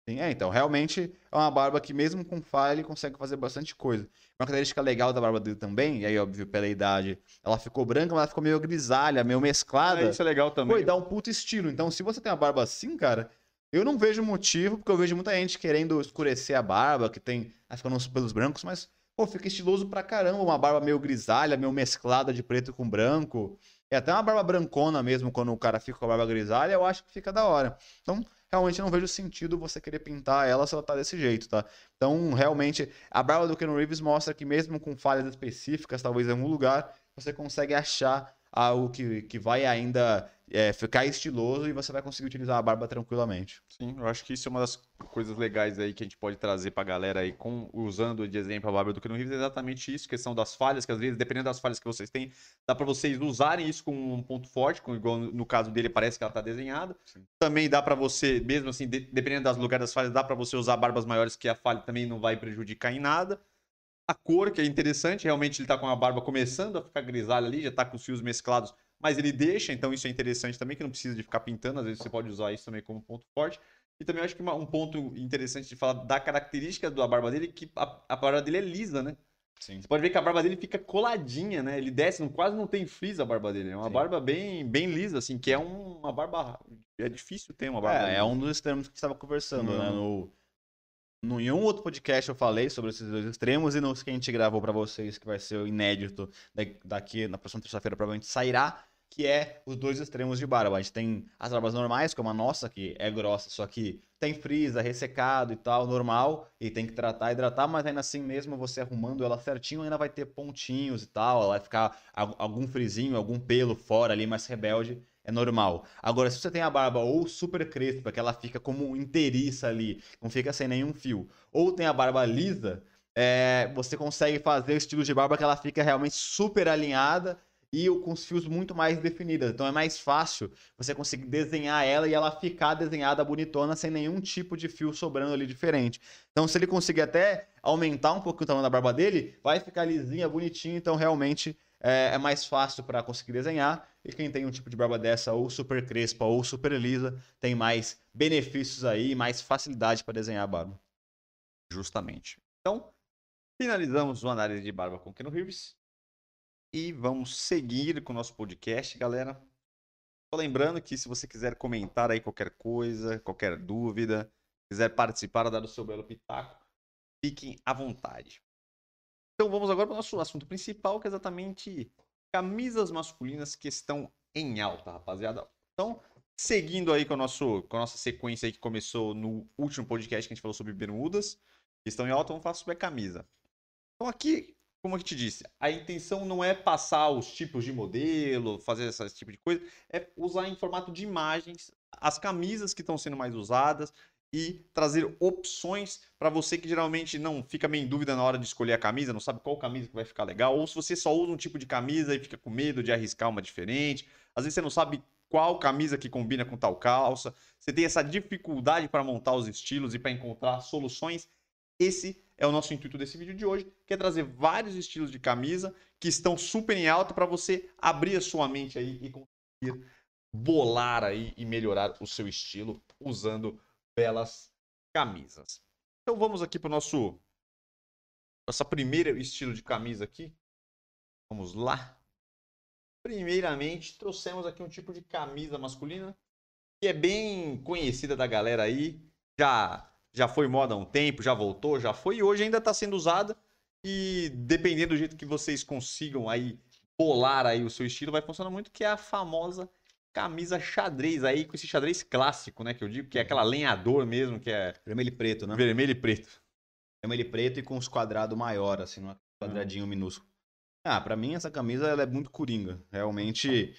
Sim, é, então, realmente é uma barba que, mesmo com falha, ele consegue fazer bastante coisa. Uma característica legal da barba dele também, e aí, óbvio, pela idade, ela ficou branca, mas ela ficou meio grisalha, meio mesclada. Ah, isso é legal também. Foi, dá um puto estilo. Então, se você tem uma barba assim, cara, eu não vejo motivo, porque eu vejo muita gente querendo escurecer a barba, que tem. Ficando uns pelos brancos, mas, pô, fica estiloso pra caramba. Uma barba meio grisalha, meio mesclada de preto com branco. É até uma barba brancona mesmo, quando o cara fica com a barba grisalha, eu acho que fica da hora. Então, realmente não vejo sentido você querer pintar ela se ela tá desse jeito, tá? Então, realmente, a barba do Ken Reeves mostra que mesmo com falhas específicas, talvez em algum lugar, você consegue achar algo que, que vai ainda é, ficar estiloso e você vai conseguir utilizar a barba tranquilamente. Sim, eu acho que isso é uma das coisas legais aí que a gente pode trazer pra galera aí, com, usando de exemplo a barba do Keanu Reeves, é exatamente isso, questão das falhas, que às vezes, dependendo das falhas que vocês têm, dá pra vocês usarem isso como um ponto forte, como, igual no caso dele parece que ela tá desenhada. Também dá pra você, mesmo assim, de- dependendo das lugares das falhas, dá pra você usar barbas maiores que a falha também não vai prejudicar em nada. A cor, que é interessante, realmente ele tá com a barba começando a ficar grisalha ali, já tá com os fios mesclados, mas ele deixa, então isso é interessante também, que não precisa de ficar pintando, às vezes você pode usar isso também como ponto forte. E também acho que uma- um ponto interessante de falar da característica da barba dele, que a, a barba dele é lisa, né? Sim. Você pode ver que a barba dele fica coladinha, né? Ele desce, não, quase não tem frizz a barba dele. É uma Sim. barba bem, bem lisa, assim, que é um- uma barba. É difícil ter uma barba. É, é um dos extremos que estava conversando, né? Uhum. No, no, em um outro podcast eu falei sobre esses dois extremos e nos que a gente gravou pra vocês, que vai ser o inédito da- daqui na próxima terça-feira, provavelmente sairá, que é os dois extremos de barba. A gente tem as barbas normais, como a nossa, que é grossa, só que tem frisa, ressecado e tal, normal, e tem que tratar, hidratar, mas ainda assim mesmo você arrumando ela certinho, ainda vai ter pontinhos e tal, ela vai ficar al- algum frisinho, algum pelo fora ali, mais rebelde. É normal. Agora, se você tem a barba ou super crespa, que ela fica como inteiriça ali, não fica sem nenhum fio, ou tem a barba lisa, é, você consegue fazer o estilo de barba que ela fica realmente super alinhada e com os fios muito mais definidos. Então é mais fácil você conseguir desenhar ela e ela ficar desenhada bonitona sem nenhum tipo de fio sobrando ali diferente. Então se ele conseguir até aumentar um pouquinho o tamanho da barba dele, vai ficar lisinha, bonitinha, então realmente é, é mais fácil para conseguir desenhar. E quem tem um tipo de barba dessa, ou super crespa ou super lisa, tem mais benefícios aí, mais facilidade para desenhar a barba. Justamente. Então, finalizamos o análise de barba com Ken Reeves. E vamos seguir com o nosso podcast, galera. Só lembrando que se você quiser comentar aí qualquer coisa, qualquer dúvida, quiser participar, dar o seu belo pitaco, fiquem à vontade. Então vamos agora para o nosso assunto principal, que é exatamente camisas masculinas que estão em alta, rapaziada. Então, seguindo aí com, nosso, com a nossa sequência que começou no último podcast que a gente falou sobre bermudas, que estão em alta, vamos falar sobre a camisa. Então aqui, como eu te disse, a intenção não é passar os tipos de modelo, fazer esse tipo de coisa, é usar em formato de imagens as camisas que estão sendo mais usadas e trazer opções para você que geralmente não fica meio em dúvida na hora de escolher a camisa, não sabe qual camisa que vai ficar legal, ou se você só usa um tipo de camisa e fica com medo de arriscar uma diferente, às vezes você não sabe qual camisa que combina com tal calça, você tem essa dificuldade para montar os estilos e para encontrar soluções, esse é o nosso intuito desse vídeo de hoje, que é trazer vários estilos de camisa que estão super em alta para você abrir a sua mente aí e conseguir bolar aí e melhorar o seu estilo usando belas camisas. Então vamos aqui para o nosso nossa primeira estilo de camisa aqui. Vamos lá. Primeiramente, trouxemos aqui um tipo de camisa masculina que é bem conhecida da galera aí. Já já foi moda há um tempo, já voltou, já foi e hoje ainda está sendo usada. E dependendo do jeito que vocês consigam aí bolar aí o seu estilo, vai funcionar muito, que é a famosa camisa xadrez aí, com esse xadrez clássico, né? Que eu digo, que é aquela lenhador mesmo, que é. Vermelho e preto, né? Vermelho e preto. Vermelho e preto e com os quadrados maior, assim, um quadradinho minúsculo. Ah, pra mim essa camisa ela é muito coringa. Realmente,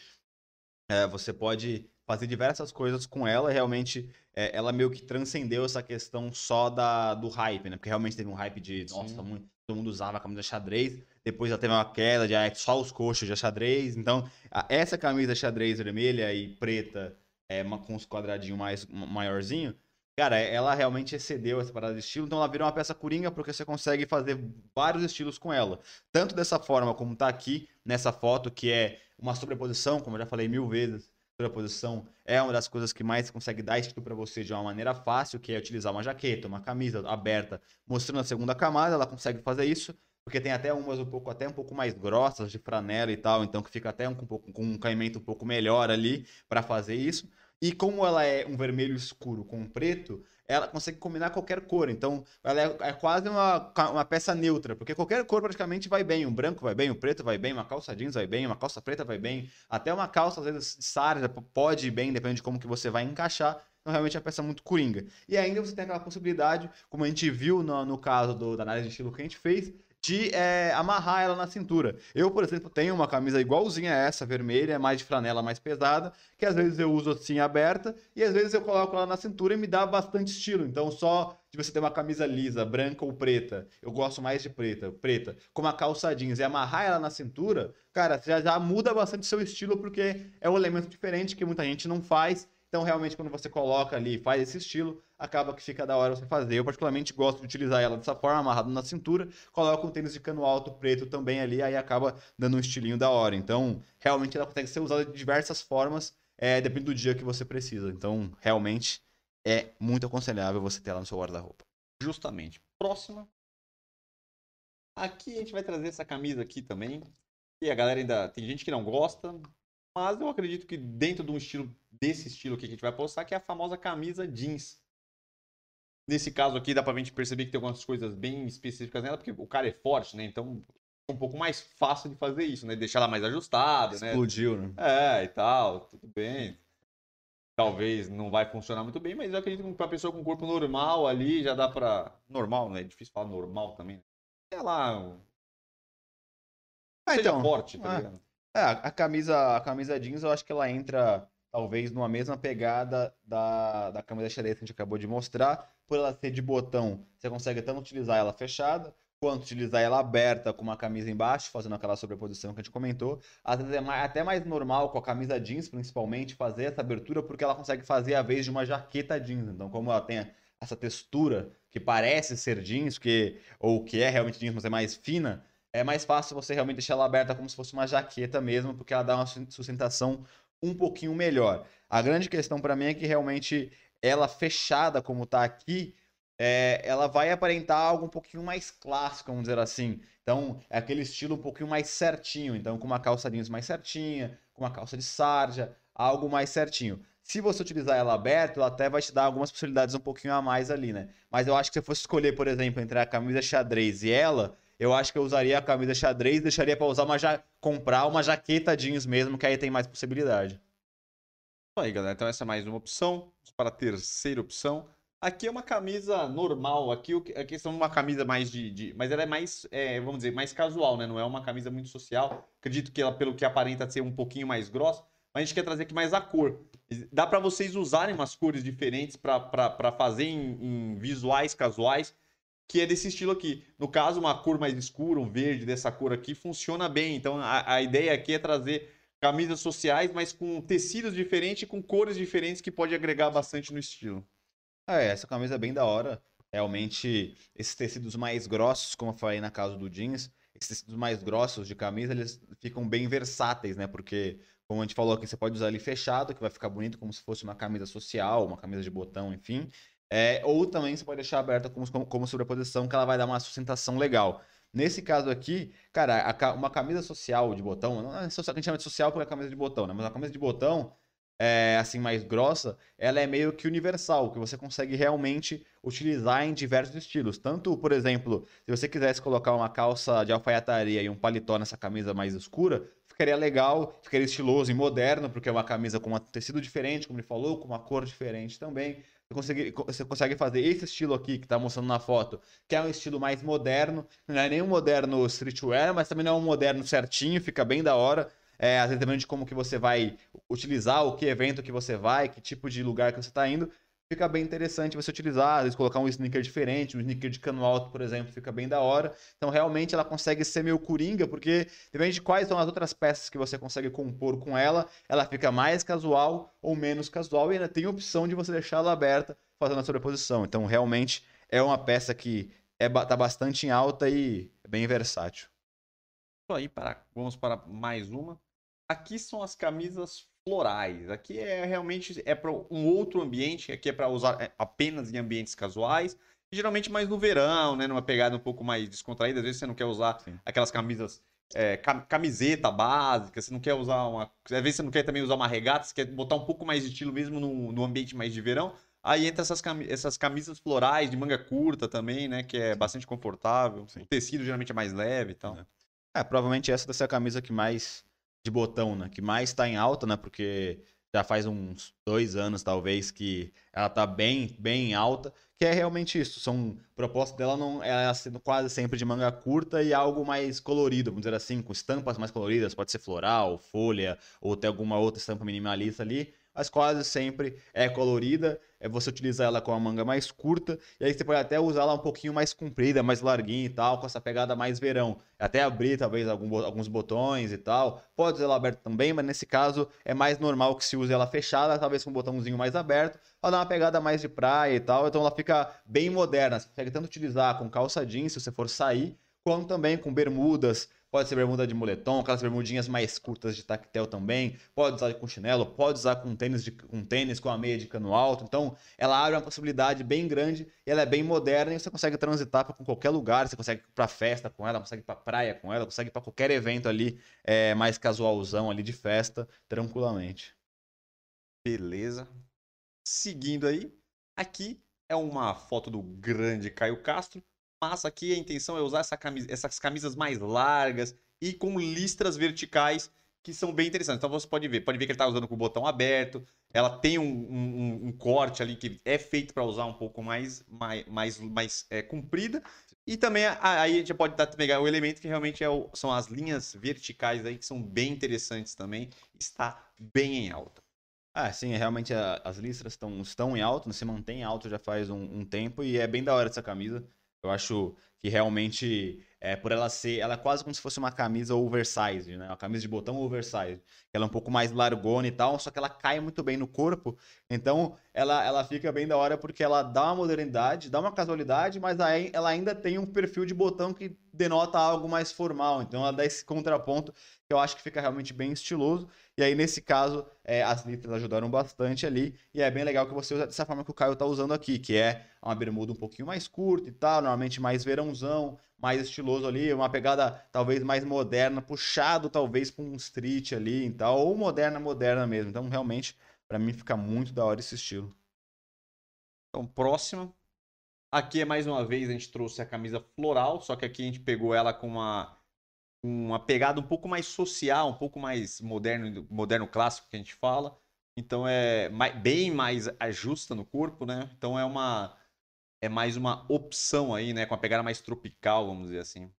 é, você pode fazer diversas coisas com ela. Realmente, é, ela meio que transcendeu essa questão só da, do hype, né? Porque realmente teve um hype de, nossa, muito, todo mundo usava a camisa xadrez. Depois ela teve uma queda de ah, só os coxos de xadrez. Então, a, essa camisa xadrez vermelha e preta, é, uma, com os quadradinhos mais maiorzinho, cara, ela realmente excedeu essa parada de estilo. Então, ela virou uma peça coringa porque você consegue fazer vários estilos com ela. Tanto dessa forma como tá aqui nessa foto, que é uma sobreposição, como eu já falei mil vezes sobreposição é uma das coisas que mais consegue dar estilo para você de uma maneira fácil, que é utilizar uma jaqueta, uma camisa aberta, mostrando a segunda camada, ela consegue fazer isso, porque tem até umas um pouco até um pouco mais grossas de franela e tal, então que fica até um, pouco, com um caimento um pouco melhor ali para fazer isso. E como ela é um vermelho escuro com preto, ela consegue combinar qualquer cor. Então, ela é, é, quase uma, uma peça neutra, porque qualquer cor praticamente vai bem. Um branco vai bem, um preto vai bem, uma calça jeans vai bem, uma calça preta vai bem. Até uma calça, às vezes, sarja pode ir bem, depende de como que você vai encaixar. Então, realmente é uma peça muito coringa. E ainda você tem aquela possibilidade, como a gente viu no, no caso do, da análise de estilo que a gente fez, de é, amarrar ela na cintura. Eu, por exemplo, tenho uma camisa igualzinha a essa, vermelha, mais de flanela, mais pesada, que às vezes eu uso assim aberta e às vezes eu coloco ela na cintura e me dá bastante estilo. Então, só de você ter uma camisa lisa, branca ou preta, eu gosto mais de preta, preta, com uma calça jeans e amarrar ela na cintura, cara, já, já muda bastante seu estilo porque é um elemento diferente que muita gente não faz então, realmente, quando você coloca ali faz esse estilo, acaba que fica da hora você fazer. Eu, particularmente, gosto de utilizar ela dessa forma, amarrado na cintura. Coloco um tênis de cano alto preto também ali, aí acaba dando um estilinho da hora. Então, realmente, ela consegue ser usada de diversas formas, é, depende do dia que você precisa. Então, realmente, é muito aconselhável você ter ela no seu guarda-roupa. Justamente. Próxima. Aqui a gente vai trazer essa camisa aqui também. E a galera ainda. Tem gente que não gosta, mas eu acredito que dentro de um estilo desse estilo que a gente vai postar, que é a famosa camisa jeans. Nesse caso aqui, dá pra gente perceber que tem algumas coisas bem específicas nela, porque o cara é forte, né? Então é um pouco mais fácil de fazer isso, né? Deixar ela mais ajustada, né? Explodiu, né? É, e tal, tudo bem. Talvez não vai funcionar muito bem, mas eu acredito que pra pessoa com corpo normal ali já dá pra. Normal, né? É difícil falar normal também. Né? Sei lá. Ah, então, forte, tá é. ligado? É, a camisa, a camisa jeans eu acho que ela entra talvez numa mesma pegada da, da camisa xadrez que a gente acabou de mostrar. Por ela ser de botão, você consegue tanto utilizar ela fechada, quanto utilizar ela aberta com uma camisa embaixo, fazendo aquela sobreposição que a gente comentou. Às vezes é mais, até mais normal com a camisa jeans, principalmente, fazer essa abertura, porque ela consegue fazer a vez de uma jaqueta jeans. Então, como ela tem essa textura que parece ser jeans, que, ou que é realmente jeans, mas é mais fina, é mais fácil você realmente deixar ela aberta como se fosse uma jaqueta mesmo, porque ela dá uma sustentação um pouquinho melhor. A grande questão para mim é que realmente ela fechada como está aqui, é, ela vai aparentar algo um pouquinho mais clássico, vamos dizer assim. Então, é aquele estilo um pouquinho mais certinho. Então, com uma calça jeans mais certinha, com uma calça de sarja, algo mais certinho. Se você utilizar ela aberta, ela até vai te dar algumas possibilidades um pouquinho a mais ali, né? Mas eu acho que se eu fosse escolher, por exemplo, entre a camisa xadrez e ela, eu acho que eu usaria a camisa xadrez deixaria para usar uma ja... comprar uma jaqueta jeans mesmo, que aí tem mais possibilidade. Aí, galera, então essa é mais uma opção. Vamos para a terceira opção. Aqui é uma camisa normal. Aqui a questão de uma camisa mais de. de mas ela é mais, é, vamos dizer, mais casual, né? Não é uma camisa muito social. Acredito que ela, pelo que aparenta ser um pouquinho mais grossa, mas a gente quer trazer aqui mais a cor. Dá para vocês usarem umas cores diferentes para fazer em, em, visuais casuais, que é desse estilo aqui. No caso, uma cor mais escura, um verde dessa cor aqui, funciona bem. Então a, a ideia aqui é trazer camisas sociais, mas com tecidos diferentes com cores diferentes que pode agregar bastante no estilo. É, essa camisa é bem da hora. Realmente, esses tecidos mais grossos, como eu falei na casa do jeans, esses tecidos mais grossos de camisa, eles ficam bem versáteis, né? Porque, como a gente falou aqui, você pode usar ele fechado, que vai ficar bonito como se fosse uma camisa social, uma camisa de botão, enfim. É, ou também você pode deixar aberta como, como sobreposição, que ela vai dar uma sustentação legal. Nesse caso aqui, cara, a, uma camisa social de botão, não é social, a gente chama de social porque é camisa de botão, né? Mas uma camisa de botão, é, assim mais grossa, ela é meio que universal, que você consegue realmente utilizar em diversos estilos. Tanto, por exemplo, se você quisesse colocar uma calça de alfaiataria e um paletó nessa camisa mais escura, ficaria legal, ficaria estiloso e moderno, porque é uma camisa com um tecido diferente, como ele falou, com uma cor diferente também. Você consegue, você consegue fazer esse estilo aqui que está mostrando na foto, que é um estilo mais moderno, não é nem um moderno streetwear, mas também não é um moderno certinho, fica bem da hora. É, às vezes dependendo de como que você vai utilizar, o que evento que você vai, que tipo de lugar que você está indo, fica bem interessante você utilizar, às vezes colocar um sneaker diferente, um sneaker de cano alto, por exemplo, fica bem da hora. Então, realmente, ela consegue ser meio coringa, porque depende de quais são as outras peças que você consegue compor com ela, ela fica mais casual ou menos casual e ainda tem a opção de você deixá-la aberta fazendo a sobreposição. Então, realmente, é uma peça que é, tá bastante em alta e é bem versátil. Aí, para, vamos para mais uma. Aqui são as camisas florais. Aqui é realmente é para um outro ambiente. Aqui é para usar é, apenas em ambientes casuais. geralmente mais no verão, né? Numa pegada um pouco mais descontraída. Às vezes você não quer usar Sim. aquelas camisas é, camiseta básica, você não quer usar uma. Às vezes você não quer também usar uma regata, você quer botar um pouco mais de estilo mesmo no, no ambiente mais de verão. Aí entra essas, cam essas camisas florais de manga curta também, né? Que é bastante confortável. Sim. O tecido geralmente é mais leve e tal. É, provavelmente essa deve ser a camisa que mais de botão, né? Que mais está em alta, né? Porque já faz uns dois anos, talvez, que ela tá bem, bem alta, que é realmente isso. São propostas dela não é sendo quase sempre de manga curta e algo mais colorido, vamos dizer assim, com estampas mais coloridas, pode ser floral, folha, ou ter alguma outra estampa minimalista ali mas quase sempre é colorida. É você utiliza ela com a manga mais curta, e aí você pode até usar ela um pouquinho mais comprida, mais larguinha e tal, com essa pegada mais verão. Até abrir talvez algum, alguns botões e tal. Pode usar ela aberta também, mas nesse caso é mais normal que se use ela fechada, talvez com um botãozinho mais aberto, para dar uma pegada mais de praia e tal. Então ela fica bem moderna. Você consegue tanto utilizar com calça jeans, se você for sair, quanto também com bermudas, Pode ser bermuda de moletom, aquelas bermudinhas mais curtas de tactel também. Pode usar com chinelo, pode usar com tênis, de, com tênis com a meia de cano alto. Então, ela abre uma possibilidade bem grande e ela é bem moderna e você consegue transitar para qualquer lugar. Você consegue ir para festa com ela, consegue ir para praia com ela, consegue ir para qualquer evento ali é, mais casualzão ali de festa, tranquilamente. Beleza. Seguindo aí, aqui é uma foto do grande Caio Castro massa aqui, a intenção é usar essa camisa, essas camisas mais largas e com listras verticais que são bem interessantes. Então você pode ver, pode ver que ele está usando com o botão aberto, ela tem um, um, um corte ali que é feito para usar um pouco mais, mais, mais, mais é, comprida. E também aí a gente pode pegar o elemento que realmente é o, são as linhas verticais aí, que são bem interessantes também. Está bem em alta. Ah, sim, é, realmente a- as listras estão, estão em alto, se mantém alto já faz um, um tempo e é bem da hora essa camisa. Eu acho que realmente, é, por ela ser, ela é quase como se fosse uma camisa oversized, né? Uma camisa de botão oversized. Ela é um pouco mais largona e tal, só que ela cai muito bem no corpo. Então, ela, ela fica bem da hora porque ela dá uma modernidade, dá uma casualidade, mas ela ainda tem um perfil de botão que denota algo mais formal. Então, ela dá esse contraponto que eu acho que fica realmente bem estiloso. E aí, nesse caso, é, as listras ajudaram bastante ali. E é bem legal que você usa dessa forma que o Caio tá usando aqui, que é uma bermuda um pouquinho mais curta e tal, normalmente mais verãozão, mais estiloso ali, uma pegada talvez mais moderna, puxado talvez para um street ali e tal, ou moderna, moderna mesmo. Então, realmente, para mim fica muito da hora esse estilo. Então, próxima. Aqui é mais uma vez a gente trouxe a camisa floral, só que aqui a gente pegou ela com uma, uma pegada um pouco mais social, um pouco mais moderno, moderno clássico que a gente fala. Então é bem mais ajusta no corpo, né? Então é uma é mais uma opção aí, né? Com a pegada mais tropical, vamos dizer assim.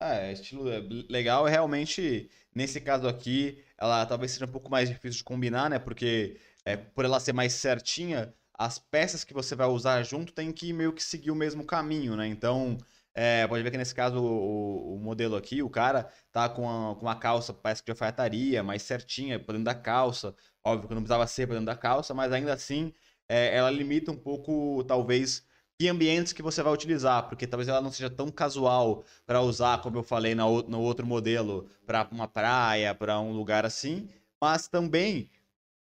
É, estilo legal, é realmente, nesse caso aqui, ela talvez seja um pouco mais difícil de combinar, né? Porque é, por ela ser mais certinha, as peças que você vai usar junto tem que meio que seguir o mesmo caminho, né? Então, é, pode ver que nesse caso o, o modelo aqui, o cara tá com a, com uma calça, parece que de alfaiataria, mais certinha, por dentro da calça. Óbvio que não precisava ser por dentro da calça, mas ainda assim, é, ela limita um pouco, talvez, que ambientes que você vai utilizar, porque talvez ela não seja tão casual para usar, como eu falei na, no outro modelo, para uma praia, para um lugar assim, mas também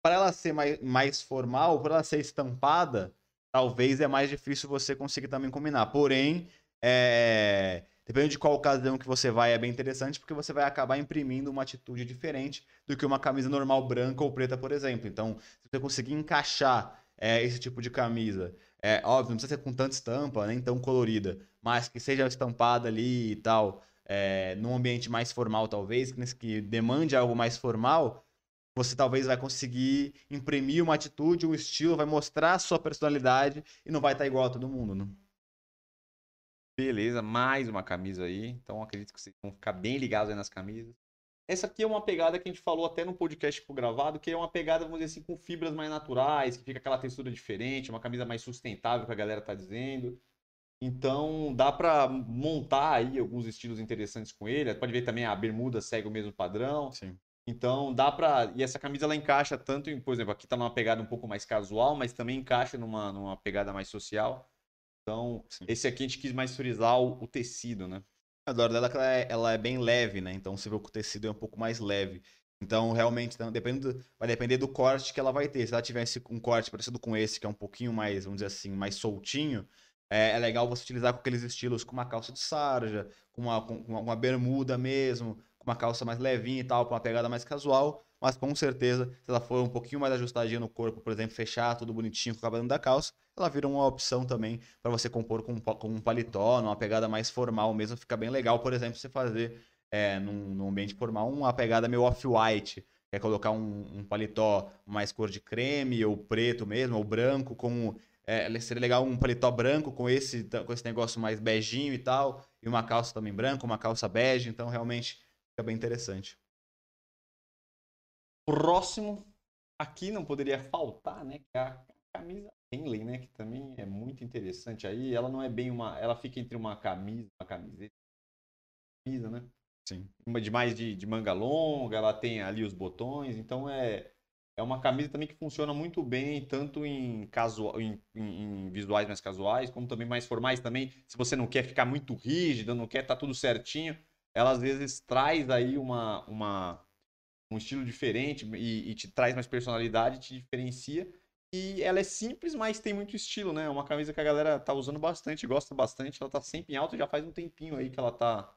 para ela ser mais, mais formal, para ela ser estampada, talvez é mais difícil você conseguir também combinar. Porém, é, dependendo de qual ocasião que você vai, é bem interessante, porque você vai acabar imprimindo uma atitude diferente do que uma camisa normal branca ou preta, por exemplo. Então, se você conseguir encaixar é, esse tipo de camisa, é óbvio, não precisa ser com tanta estampa, nem tão colorida, mas que seja estampada ali e tal, é, num ambiente mais formal, talvez, que, demande algo mais formal, você talvez vai conseguir imprimir uma atitude, um estilo, vai mostrar a sua personalidade e não vai estar igual a todo mundo, né? Beleza, mais uma camisa aí. Então acredito que vocês vão ficar bem ligados aí nas camisas. Essa aqui é uma pegada que a gente falou até no podcast pro gravado, que é uma pegada, vamos dizer assim, com fibras mais naturais, que fica aquela textura diferente, uma camisa mais sustentável que a galera tá dizendo. Então dá pra montar aí alguns estilos interessantes com ele. Pode ver também a bermuda segue o mesmo padrão. Sim. Então dá pra. E essa camisa ela encaixa tanto em, por exemplo, aqui tá numa pegada um pouco mais casual, mas também encaixa numa, numa pegada mais social. Então, Sim. esse aqui a gente quis mais frisar o, o tecido, né? A dor dela é que ela é, ela é bem leve, né? Então você vê que o tecido é um pouco mais leve. Então, realmente, então, depende do- vai depender do corte que ela vai ter. Se ela tivesse um corte parecido com esse, que é um pouquinho mais, vamos dizer assim, mais soltinho, é, é legal você utilizar com aqueles estilos com uma calça de sarja, com uma, com uma, uma bermuda mesmo, com uma calça mais levinha e tal, com uma pegada mais casual. Mas com certeza, se ela for um pouquinho mais ajustadinha no corpo, por exemplo, fechar tudo bonitinho com o cabelo da calça, ela vira uma opção também para você compor com, um com um paletó, numa pegada mais formal mesmo, fica bem legal, por exemplo, você fazer é, num, num ambiente formal uma pegada meio off-white, quer colocar um, um paletó mais cor de creme, ou preto mesmo, ou branco, com é, seria legal um paletó branco com esse, com esse negócio mais beijinho e tal, e uma calça também branca, uma calça bege, então realmente fica bem interessante. Próximo, aqui não poderia faltar, né? Que é a camisa Henley, né? Que também é muito interessante aí. Ela não é bem uma. Ela fica entre uma camisa, uma camiseta. Camisa, né? Sim. Uma de mais de, de manga longa, ela tem ali os botões, então é. É uma camisa também que funciona muito bem, tanto em, casual, em, em- em visuais mais casuais, como também mais formais também. Se você não quer ficar muito rígido, não quer estar tudo certinho, ela às vezes traz aí uma, uma, um estilo diferente e, e te traz mais personalidade, te diferencia. E ela é simples, mas tem muito estilo, né? É uma camisa que a galera tá usando bastante, gosta bastante. Ela tá sempre em alta, já faz um tempinho aí que ela tá,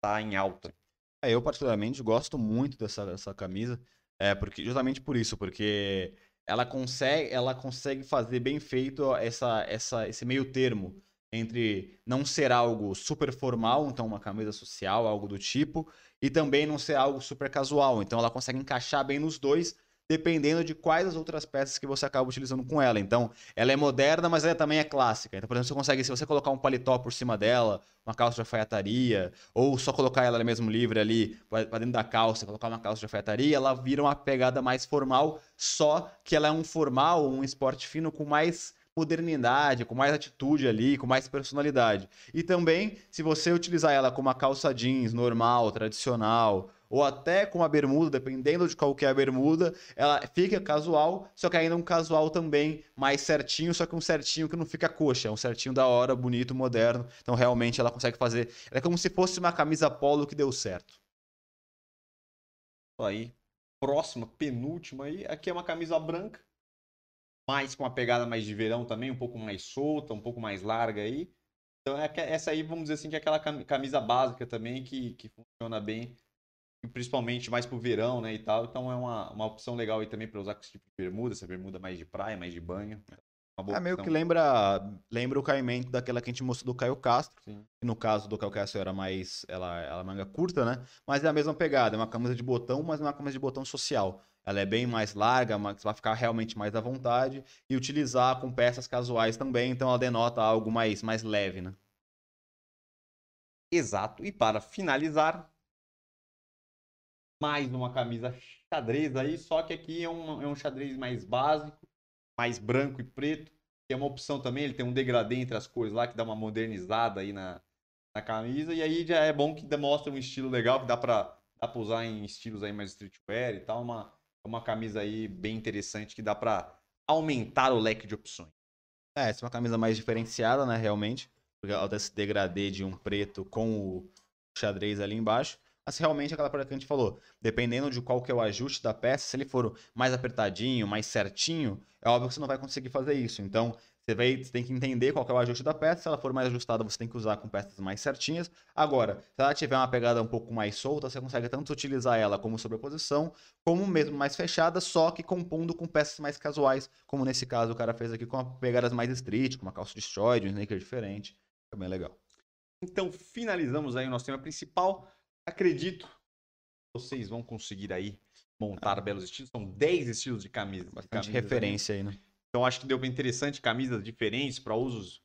tá em alta. É, eu particularmente gosto muito dessa, dessa camisa, é porque justamente por isso, porque ela consegue, ela consegue fazer bem feito essa, essa, esse meio termo entre não ser algo super formal, então uma camisa social, algo do tipo, e também não ser algo super casual. Então ela consegue encaixar bem nos dois dependendo de quais as outras peças que você acaba utilizando com ela. Então, ela é moderna, mas ela também é clássica. Então, por exemplo, você consegue, se você colocar um paletó por cima dela, uma calça de alfaiataria, ou só colocar ela mesmo livre ali, para dentro da calça, colocar uma calça de alfaiataria, ela vira uma pegada mais formal, só que ela é um formal, um esporte fino com mais modernidade, com mais atitude ali, com mais personalidade. E também, se você utilizar ela com uma calça jeans normal, tradicional, ou até com uma bermuda, dependendo de qual que é a bermuda, ela fica casual, só que ainda um casual também mais certinho, só que um certinho que não fica coxa, é um certinho da hora, bonito, moderno. Então realmente ela consegue fazer, é como se fosse uma camisa polo que deu certo. Aí, próxima, penúltima aí, aqui é uma camisa branca, mais com uma pegada mais de verão também, um pouco mais solta, um pouco mais larga aí. Então é essa aí, vamos dizer assim, que é aquela camisa básica também que, que funciona bem, principalmente mais pro verão, né, e tal. Então é uma, uma opção legal aí também para usar com esse tipo de bermuda, essa bermuda mais de praia, mais de banho. É meio que lembra, lembra o caimento daquela que a gente mostrou do Caio Castro. Sim. Que no caso do Caio Castro era mais. Ela, ela manga curta, né? Mas é a mesma pegada. É uma camisa de botão, mas não é uma camisa de botão social. Ela é bem mais larga, mas vai ficar realmente mais à vontade. E utilizar com peças casuais também, então ela denota algo mais, mais leve, né? Exato. E para finalizar, mais uma camisa xadrez aí, só que aqui é um, é um xadrez mais básico, mais branco e preto. Que é uma opção também, ele tem um degradê entre as cores lá que dá uma modernizada aí na, na camisa. E aí já é bom que demonstra um estilo legal que dá pra, dá pra usar em estilos aí mais streetwear e tal. Uma, uma camisa aí bem interessante que dá para aumentar o leque de opções. É, essa é uma camisa mais diferenciada, né, realmente. Porque ela tem esse degradê de um preto com o xadrez ali embaixo. Mas realmente aquela coisa que a gente falou, dependendo de qual que é o ajuste da peça, se ele for mais apertadinho, mais certinho, é óbvio que você não vai conseguir fazer isso. Então, você, vai, você tem que entender qual é o ajuste da peça. Se ela for mais ajustada, você tem que usar com peças mais certinhas. Agora, se ela tiver uma pegada um pouco mais solta, você consegue tanto utilizar ela como sobreposição, como mesmo mais fechada, só que compondo com peças mais casuais, como nesse caso o cara fez aqui com pegadas mais street, com uma calça de short, um sneaker diferente. É bem legal. Então, finalizamos aí o nosso tema principal. Acredito vocês vão conseguir aí montar ah. belos estilos. São 10 estilos de camisa. Bastante referência aí, né? Então acho que deu bem interessante camisas diferentes para usos,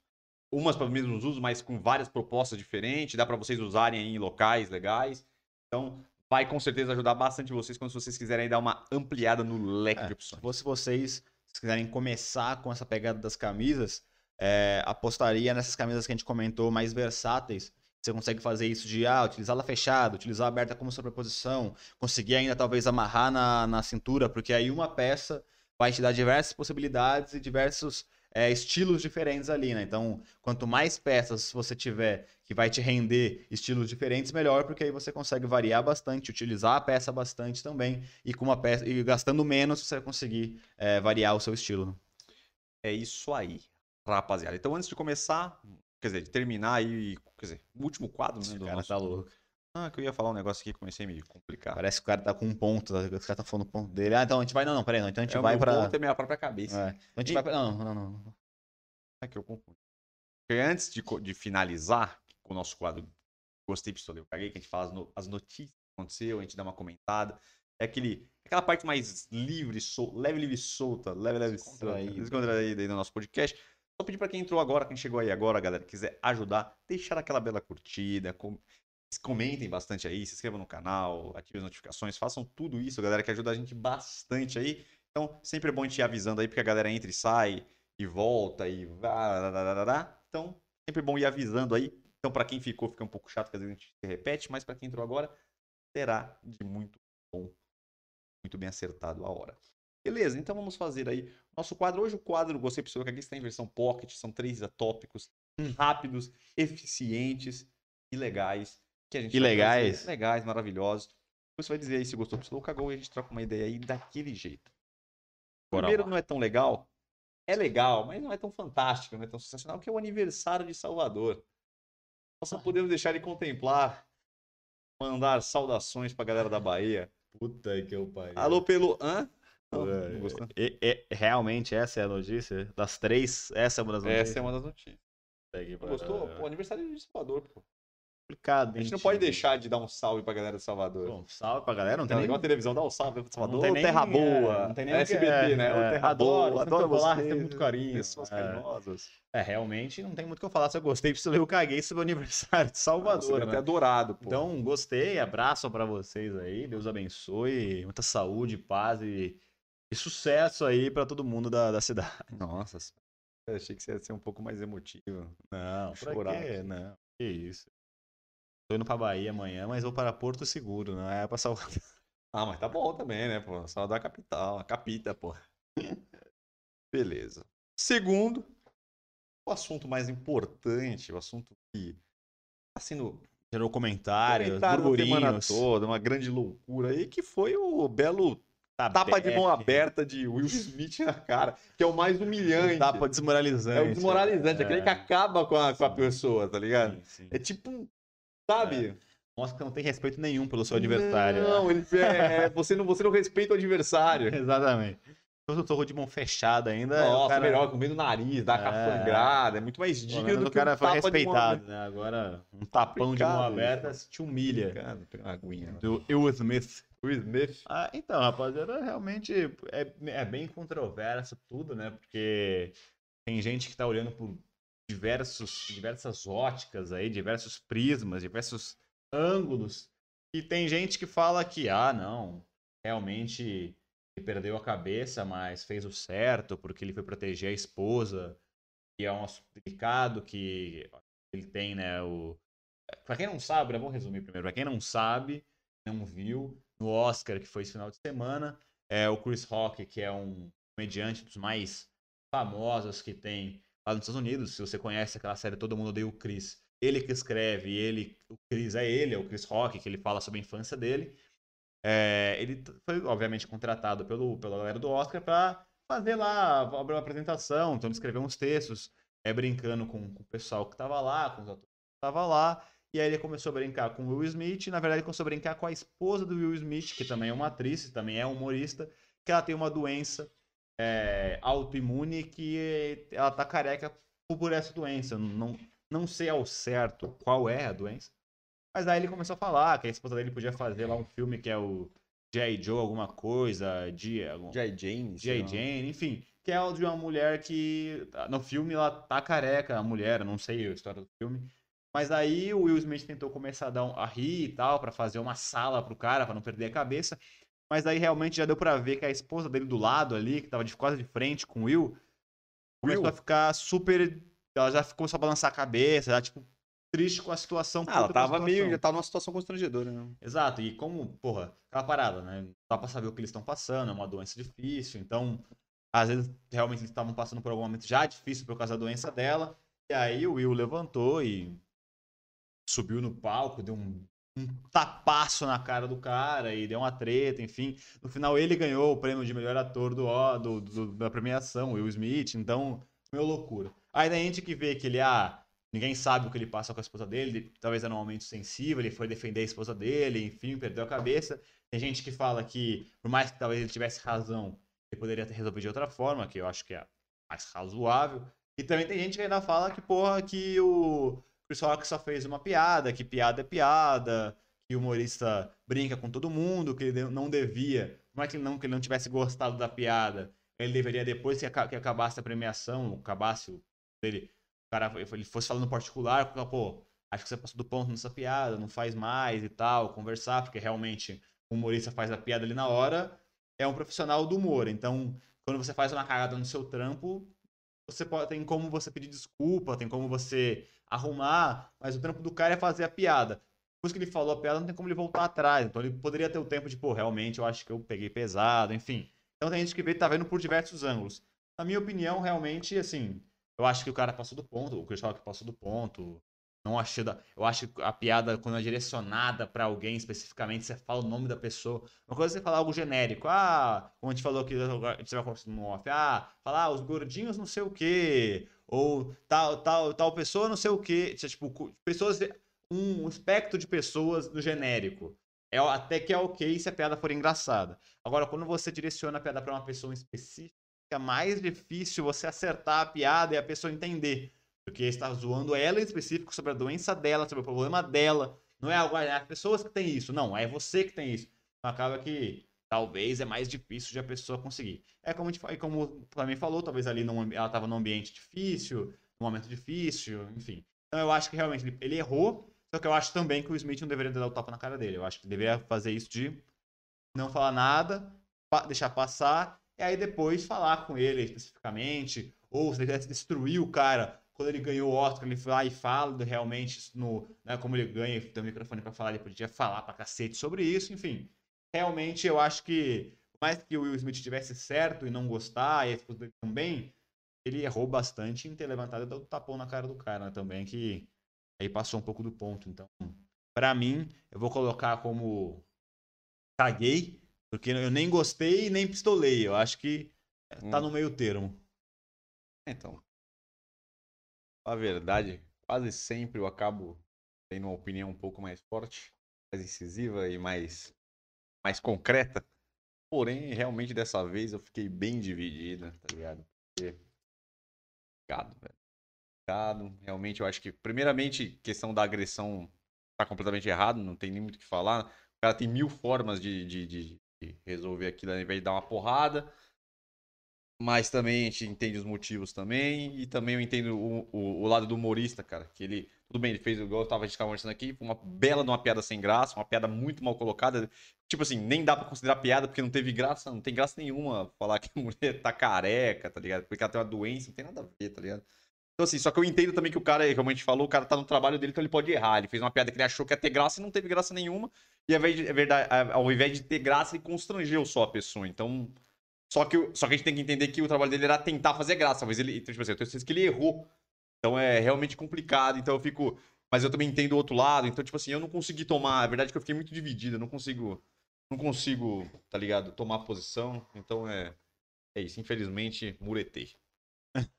umas para os mesmos usos, mas com várias propostas diferentes. Dá para vocês usarem em locais legais. Então vai com certeza ajudar bastante vocês quando vocês quiserem dar uma ampliada no leque é, de opções. Se vocês quiserem começar com essa pegada das camisas, é, apostaria nessas camisas que a gente comentou mais versáteis. Você consegue fazer isso de ah, utilizá-la fechada, utilizar aberta como sobreposição, conseguir ainda talvez amarrar na, na cintura, porque aí uma peça vai te dar diversas possibilidades e diversos é, estilos diferentes ali, né? Então, quanto mais peças você tiver que vai te render estilos diferentes, melhor, porque aí você consegue variar bastante, utilizar a peça bastante também, e com uma peça e gastando menos você vai conseguir é, variar o seu estilo. É isso aí, rapaziada. Então, antes de começar, quer dizer, de terminar aí, quer dizer, o último quadro, né, do cara nosso... tá louco. Ah, que eu ia falar um negócio aqui que comecei a me complicar. Parece que o cara tá com um ponto, os caras estão falando ponto dele. Ah, então a gente vai. Não, não, peraí, não. Então a gente é, vai pra. ponto é minha própria cabeça. É. Então a gente e... vai. Não, não, não. É que eu confundo. Porque antes de, de finalizar com o nosso quadro Gostei, Pistolei, eu caguei, que a gente fala as, no... as notícias que aconteceu, a gente dá uma comentada. É aquele, aquela parte mais livre, sol... leve, livre, solta, leve, leve, descontraída, descontraída aí no nosso podcast. Só pedir para quem entrou agora, quem chegou aí agora, galera, quiser ajudar, deixar aquela bela curtida, com comentem bastante aí, se inscrevam no canal, ativem as notificações, façam tudo isso, galera, que ajuda a gente bastante aí. Então, sempre é bom ir avisando aí, porque a galera entra e sai, e volta, e... Então, sempre é bom ir avisando aí. Então, para quem ficou, fica um pouco chato, que às vezes a gente se repete, mas para quem entrou agora, será de muito bom, muito bem acertado a hora. Beleza, então vamos fazer aí nosso quadro. Hoje o quadro Gostei que aqui está em versão pocket, são três tópicos hum. rápidos, eficientes e legais que a gente e legais. Legais, maravilhosos. Você vai dizer aí se gostou, se cagou e a gente troca uma ideia aí daquele jeito. Bora Primeiro, lá. não é tão legal. É legal, mas não é tão fantástico, não é tão sensacional, que é o aniversário de Salvador. Nós só podemos deixar ele contemplar, mandar saudações pra galera da Bahia. Puta que eu pai. Alô, pelo. Hã? Não, não é, é, realmente essa é a notícia? Das três, essa é uma das notícias? Essa é uma das notícias. Gostou? Pô, aniversário de Salvador, pô. complicado. A gente não pode deixar de dar um salve pra galera do Salvador. Bom, salve pra galera, não tem nem igual a televisão, dá um salve pro Salvador. Não tem nem- Terra é, Boa. não tem nem é SBT, é, né? É, Terra adoro, Boa, adoro vocês, recebo muito carinho. Pessoas É. carinhosas. É, realmente não tem muito o que eu falar. Se eu gostei, preciso eu caguei sobre o aniversário de Salvador. Nossa, né? até adorado, pô. Então, gostei, abraço pra vocês aí, Deus abençoe, muita saúde, paz e, e sucesso aí pra todo mundo da, da cidade. Nossa, eu achei que você ia ser um pouco mais emotivo. Não, Chorar quê? Não, que isso. Tô indo pra Bahia amanhã, mas vou para Porto Seguro, não é pra Salvador. Ah, mas tá bom também, né, pô? Salvador é a capital, a capita, pô. Beleza. Segundo, o assunto mais importante, o assunto que tá sendo Gerou comentários, comentado na semana toda, uma grande loucura aí, que foi o belo tapa de mão aberta de Will Smith na cara, que é o mais humilhante. Tapa desmoralizante. É o desmoralizante, É. aquele que acaba com a, com a pessoa, tá ligado? Sim, sim. É tipo, um- sabe? Mostra que não tem respeito nenhum pelo seu adversário. né? Não, ele, é, você, não, você não respeita o adversário. Exatamente. Se eu tô de mão fechada ainda, Nossa, o cara... melhor, com o meio do nariz, dá É. cafangrada, é muito mais digno do o que um cara foi de mão respeitado, né? Agora, um tapão de mão aberta te humilha. aberta. Cara, pega uma aguinha. Do Will Smith. Will Smith. Ah, então, rapaziada, realmente é, é bem controverso tudo, né? Porque tem gente que tá olhando por diversos, diversas óticas aí, diversos prismas, diversos ângulos. E tem gente que fala que, ah, não, realmente ele perdeu a cabeça, mas fez o certo porque ele foi proteger a esposa. E é um assunto delicado que ele tem, né? O... Pra quem não sabe, né, vamos resumir primeiro. Pra quem não sabe, não viu, no Oscar, que foi esse final de semana, é o Chris Rock, que é um comediante dos mais famosos que tem lá nos Estados Unidos. Se você conhece aquela série Todo Mundo Odeia o Chris, ele que escreve, ele, o Chris é ele, é o Chris Rock, que ele fala sobre a infância dele. É, ele foi, obviamente, contratado pelo, pela galera do Oscar para fazer lá a, a apresentação, então ele escreveu uns textos, é, brincando com, com o pessoal que estava lá, com os atores que estavam lá. E aí ele começou a brincar com o Will Smith, e na verdade começou a brincar com a esposa do Will Smith, que também é uma atriz, também é humorista, que ela tem uma doença é, autoimune que ela tá careca por essa doença. Não, não sei ao certo qual é a doença. Mas aí ele começou a falar que a esposa dele podia fazer lá um filme que é o J. Joe, alguma coisa, algum... J. James. J. Jane, enfim, que é o de uma mulher que no filme ela tá careca, a mulher, não sei a história do filme. Mas aí o Will Smith tentou começar a, dar um, a rir e tal, pra fazer uma sala pro cara, pra não perder a cabeça. Mas aí realmente já deu pra ver que a esposa dele do lado ali, que tava de, quase de frente com o Will, começou Will? a ficar super. Ela já começou a balançar a cabeça, já, tipo, triste com a situação. Ah, ela tava meio. Já tava numa situação constrangedora, né? Exato, e como, porra, aquela parada, né? Dá pra saber o que eles estão passando, é uma doença difícil, então, às vezes, realmente eles estavam passando por algum momento já difícil por causa da doença dela, e aí o Will levantou e subiu no palco, deu um, um tapaço na cara do cara e deu uma treta, enfim. No final, ele ganhou o prêmio de melhor ator do, do- do- da premiação, Will Smith, então, meio loucura. Aí daí a gente que vê que ele, ah, Ninguém sabe o que ele passa com a esposa dele. Talvez era um momento sensível, ele foi defender a esposa dele, enfim, perdeu a cabeça. Tem gente que fala que, por mais que talvez ele tivesse razão, ele poderia ter resolvido de outra forma, que eu acho que é mais razoável. E também tem gente que ainda fala que, porra, que o Chris Rock só fez uma piada, que piada é piada, que o humorista brinca com todo mundo, que ele não devia, por mais que ele não, que ele não tivesse gostado da piada, ele deveria, depois que, que acabasse a premiação, acabasse o dele, o cara ele fosse falando particular, pô, acho que você passou do ponto nessa piada, não faz mais e tal, conversar, porque realmente o humorista faz a piada ali na hora, é um profissional do humor. Então, quando você faz uma cagada no seu trampo, você pode, tem como você pedir desculpa, tem como você arrumar, mas o trampo do cara é fazer a piada. Depois que ele falou a piada, não tem como ele voltar atrás. Então ele poderia ter o tempo de, pô, realmente eu acho que eu peguei pesado, enfim. Então tem gente que vê, tá vendo por diversos ângulos. Na minha opinião, realmente, assim, eu acho que o cara passou do ponto, o Rock passou do ponto. Não achei da... Eu acho que a piada, quando é direcionada pra alguém especificamente, você fala o nome da pessoa. Uma coisa é você falar algo genérico. Ah, como a gente falou que gente vai conversando no off. Ah, falar ah, os gordinhos não sei o quê. Ou tal, tal, tal pessoa não sei o quê. Tipo, pessoas. Um espectro de pessoas no genérico. É até que é ok se a piada for engraçada. Agora, quando você direciona a piada pra uma pessoa específica, fica mais difícil você acertar a piada e a pessoa entender. Porque está zoando ela em específico sobre a doença dela, sobre o problema dela. Não é algo, é as pessoas que têm isso. Não, é você que tem isso. Então acaba que talvez é mais difícil de a pessoa conseguir. É como, gente, como Flamengo falou, talvez ali num, ela estava num ambiente difícil, num momento difícil, enfim. Então eu acho que realmente ele, ele, errou, só que eu acho também que o Smith não deveria dar o tapa na cara dele. Eu acho que deveria fazer isso de não falar nada, deixar passar, e aí depois falar com ele especificamente, ou se ele quisesse destruir o cara, quando ele ganhou o Oscar, ele foi lá e fala realmente no, né, como ele ganha, tem o microfone para falar, ele podia falar pra cacete sobre isso, enfim. Realmente eu acho que, por mais que o Will Smith tivesse certo e não gostar, e dele também, ele errou bastante em ter levantado e dado tapão na cara do cara né, também, que aí passou um pouco do ponto. Então, para mim, eu vou colocar como caguei, porque eu nem gostei e nem pistolei. Eu acho que tá hum. no meio termo. Então, a verdade, quase sempre eu acabo tendo uma opinião um pouco mais forte, mais incisiva e mais, mais concreta. Porém, realmente dessa vez eu fiquei bem dividida, tá ligado? Porque... Gado, velho. Gado. Realmente eu acho que, primeiramente, questão da agressão tá completamente errado, não tem nem muito o que falar. O cara tem mil formas de, de, de resolver aquilo ao invés de dar uma porrada. Mas também a gente entende os motivos também. E também eu entendo o, o, o lado do humorista, cara. Que ele. Tudo bem, ele fez igual eu tava, a gente conversando aqui, uma bela de uma piada sem graça, uma piada muito mal colocada. Tipo assim, nem dá pra considerar piada porque não teve graça, não tem graça nenhuma falar que a mulher tá careca, tá ligado? Porque ela tem uma doença, não tem nada a ver, tá ligado? Então, assim, só que eu entendo também que o cara, como a gente falou, o cara tá no trabalho dele, então ele pode errar. Ele fez uma piada que ele achou que ia ter graça e não teve graça nenhuma. E ao invés de, é verdade, ao invés de ter graça, ele constrangeu só a pessoa. Então, só que, só que a gente tem que entender que o trabalho dele era tentar fazer graça. Talvez ele. Tipo assim, eu tenho certeza que ele errou. Então é realmente complicado. Então eu fico. Mas eu também entendo o outro lado. Então, tipo assim, eu não consegui tomar. A verdade é que eu fiquei muito dividido. Eu não consigo. Não consigo, tá ligado? Tomar posição. Então é. É isso. Infelizmente, muretei.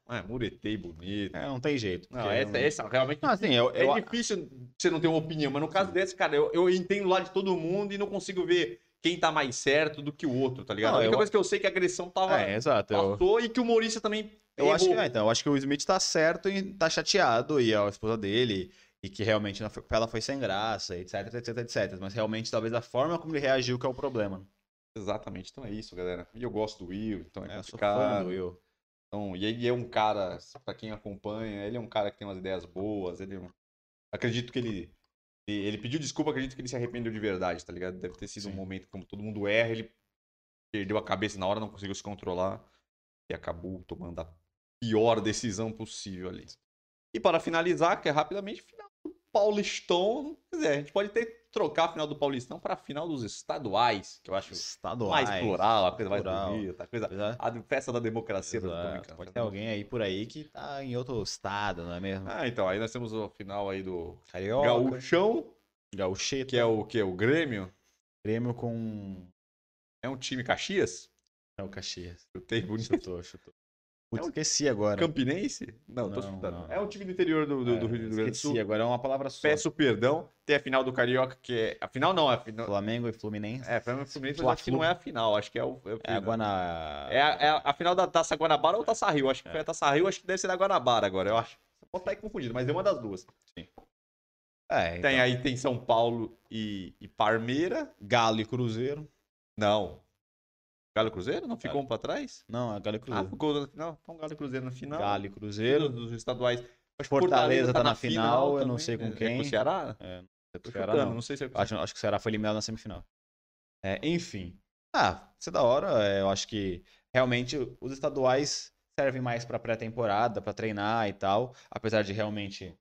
É, muretei bonito. É, não tem jeito. Não, essa, não... essa realmente. Não, assim, eu, é eu... difícil você não ter uma opinião, mas no caso desse, cara, eu, eu entendo lá de todo mundo e não consigo ver quem tá mais certo do que o outro, tá ligado? Não, a única eu... coisa que eu sei é que a agressão tava. É, exato. Passou eu... e que o humorista também. Eu errou. acho que, é, então, eu acho que o Smith tá certo e tá chateado, e a esposa dele, e que realmente ela foi sem graça, etc, etc, etc. Mas realmente, talvez a forma como ele reagiu que é o problema. Exatamente, então é isso, galera. E eu gosto do Will, então é, é complicado. Eu sou fã do Will. Então, e ele é um cara, para quem acompanha, ele é um cara que tem umas ideias boas, ele é acredito que ele ele pediu desculpa, acredito que ele se arrependeu de verdade, tá ligado? Deve ter sido Sim. um momento como todo mundo erra, ele perdeu a cabeça na hora, não conseguiu se controlar e acabou tomando a pior decisão possível ali. E para finalizar, que é rapidamente, final do Paulistão, quer dizer, a gente pode ter trocar a final do Paulistão para a final dos estaduais, que eu acho estaduais, mais plural, a coisa plural. mais bonita, a coisa, é. a festa da democracia Exato. Pode ter alguém aí por aí que tá em outro estado, não é mesmo? Ah, então, aí nós temos o final aí do Carioca, Gaúchão, Gaúcheta, que é o que o Grêmio. Grêmio com é um time Caxias? É o Caxias. Chutei bonito. Chutou, chutou. Putz, é um... esqueci agora. Campinense? Não, não tô chutando. Não. É um time do interior do, do, é, do Rio Grande do Sul. agora é uma palavra só. Peço perdão. Tem a final do Carioca, que é. A final não, é a final. Flamengo e Fluminense. É, Flamengo e Fluminense, mas acho que não é a final. Acho que é o. É, é a Guana... É a, é a, final da Taça Guanabara ou Taça Rio? Acho que é. foi a Taça Rio, acho que deve ser da Guanabara agora, eu acho. Pode estar aí confundido, mas é uma das duas. Sim. É, então... Tem aí, tem São Paulo e, e Parmeira. Galo e Cruzeiro. Não. Galo Cruzeiro? Não ficou Galo. um pra trás? Não, é Galo Cruzeiro. Ah, ficou no final? Então Galo Cruzeiro na final. Galo Cruzeiro. Dos estaduais. Fortaleza, Fortaleza tá, tá na, final, eu não sei com quem. É, com o Ceará? É, não sei com o Ceará, não. não sei se é acho, acho que o Ceará foi eliminado na semifinal. É, enfim. Ah, isso é da hora. É, eu acho que realmente os estaduais servem mais para pré-temporada, para treinar e tal. Apesar de realmente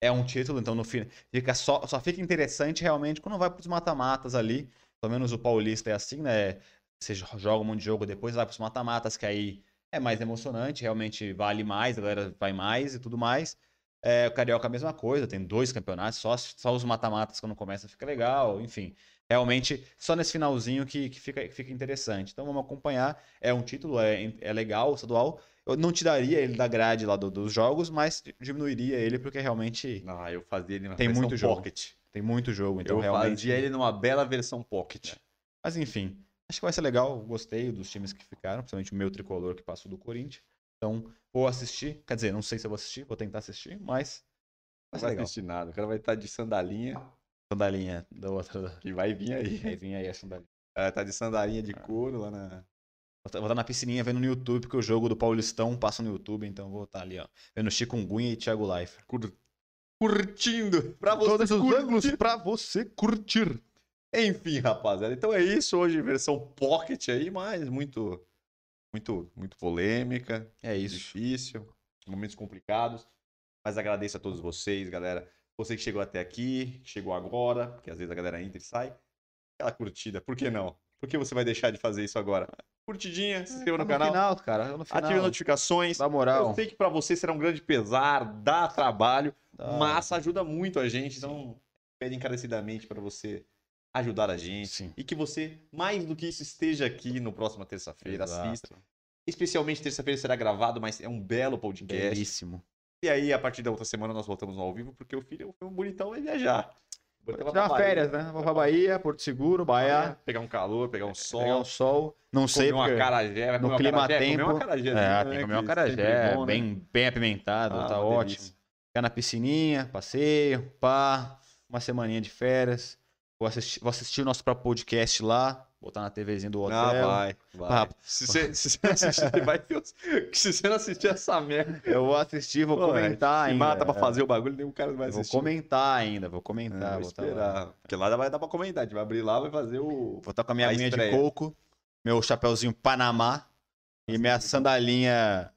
é um título, então no fim fica só, só fica interessante realmente quando vai para os mata-matas ali. Pelo menos o Paulista é assim, né? Você joga um monte de jogo, depois vai para os mata-matas, que aí é mais emocionante, realmente vale mais, a galera vai mais e tudo mais. É, o Carioca a mesma coisa, tem dois campeonatos, só, só os mata-matas quando começa fica legal, enfim. Realmente, só nesse finalzinho que, que, fica, que fica interessante. Então vamos acompanhar. É um título, é, é legal, estadual. Eu não tiraria ele da grade lá do, dos jogos, mas diminuiria ele porque realmente. Ah, eu fazia ele numa tem muito jogo. pocket. Tem muito jogo, então eu realmente. fazia ele numa bela versão pocket. É. Mas enfim, Acho que vai ser legal, gostei dos times que ficaram, principalmente o meu tricolor que passou do Corinthians. Então, vou assistir. Quer dizer, não sei se eu vou assistir, vou tentar assistir, mas. Não Vai ser vai legal. assistir nada. O cara vai estar de sandalinha, Sandalinha da outra. que vai vir aí. Aí vinha aí a sandalinha. É, tá de sandalinha de couro lá na. Vou estar na piscininha vendo no YouTube, porque o jogo do Paulistão passa no YouTube, então vou estar ali, ó. Vendo Chikungunya e Thiago Leifert. cur- Curtindo. Pra você Todos os curtir. ângulos pra você curtir. Enfim, rapaziada. Então é isso. Hoje, versão pocket aí, mas muito, muito, muito polêmica. É isso. difícil, momentos complicados. Mas agradeço a todos vocês, galera. Você que chegou até aqui, que chegou agora, porque às vezes a galera entra e sai. Aquela curtida, por que não? Por que você vai deixar de fazer isso agora? Curtidinha, se inscreva no Tá canal, final, cara. No final. ative as notificações. Dá moral. Eu sei que pra você será um grande pesar, dá trabalho, Dá. mas ajuda muito a gente. Então, pede encarecidamente para você ajudar a gente. Sim. E que você, mais do que isso, esteja aqui no próxima terça-feira, assista. Especialmente terça-feira será gravado, mas é um belo podcast. Belíssimo. E aí, a partir da outra semana, nós voltamos ao vivo, porque o filho foi um bonitão vai viajar. Vai Tirar férias, né? Vou pra Bahia, Porto Seguro, Bahia. Pegar um calor, pegar um sol. Pegar um sol. Não sei comer uma carajé, no comer uma clima acarajé, comer tempo- uma acarajé, É, né, tem que comer um sempre acarajé, bom, né? bem, bem apimentado, Ah, tá uma ótimo. delícia. Ficar na piscininha, passeio, pá, uma semaninha de férias. Vou assistir, vou assistir o nosso próprio podcast lá, botar na TVzinha do hotel. Ah, vai, vai. Ah, se, você, se você não assistir, vai. Se você não assistir essa merda, Eu vou assistir, vou Pô, comentar se ainda. mata pra é. fazer o bagulho, nenhum cara vai Vou assistir. comentar ainda, vou É, comentar. vou vou tá lá. esperar. Porque lá vai dar pra comentar. A gente vai abrir lá, vai fazer o. Vou estar com a minha A aguinha de coco, meu chapeuzinho Panamá e minha sandalinha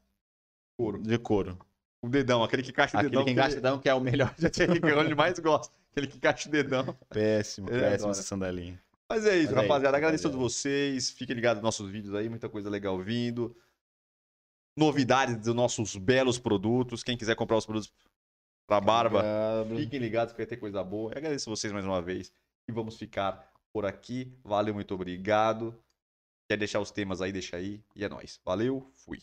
Couro. de couro. O dedão, aquele que encaixa o Aquele dedão. que engasta dedão que é o melhor de Aquele que ele mais gosta. Aquele que encaixa o dedão. Péssimo, Ele péssimo adora. essa sandalinha. Mas é isso, Mas é rapaziada. isso, Agradeço a todos vocês. Fiquem ligados nos nossos vídeos aí, muita coisa legal vindo. Novidades dos nossos belos produtos. Quem quiser comprar os produtos pra barba, fiquem ligados que vai ter coisa boa. Eu agradeço vocês mais uma vez. E vamos ficar por aqui. Valeu, muito obrigado. Quer deixar os temas aí, deixa aí. E é nóis. Valeu, fui.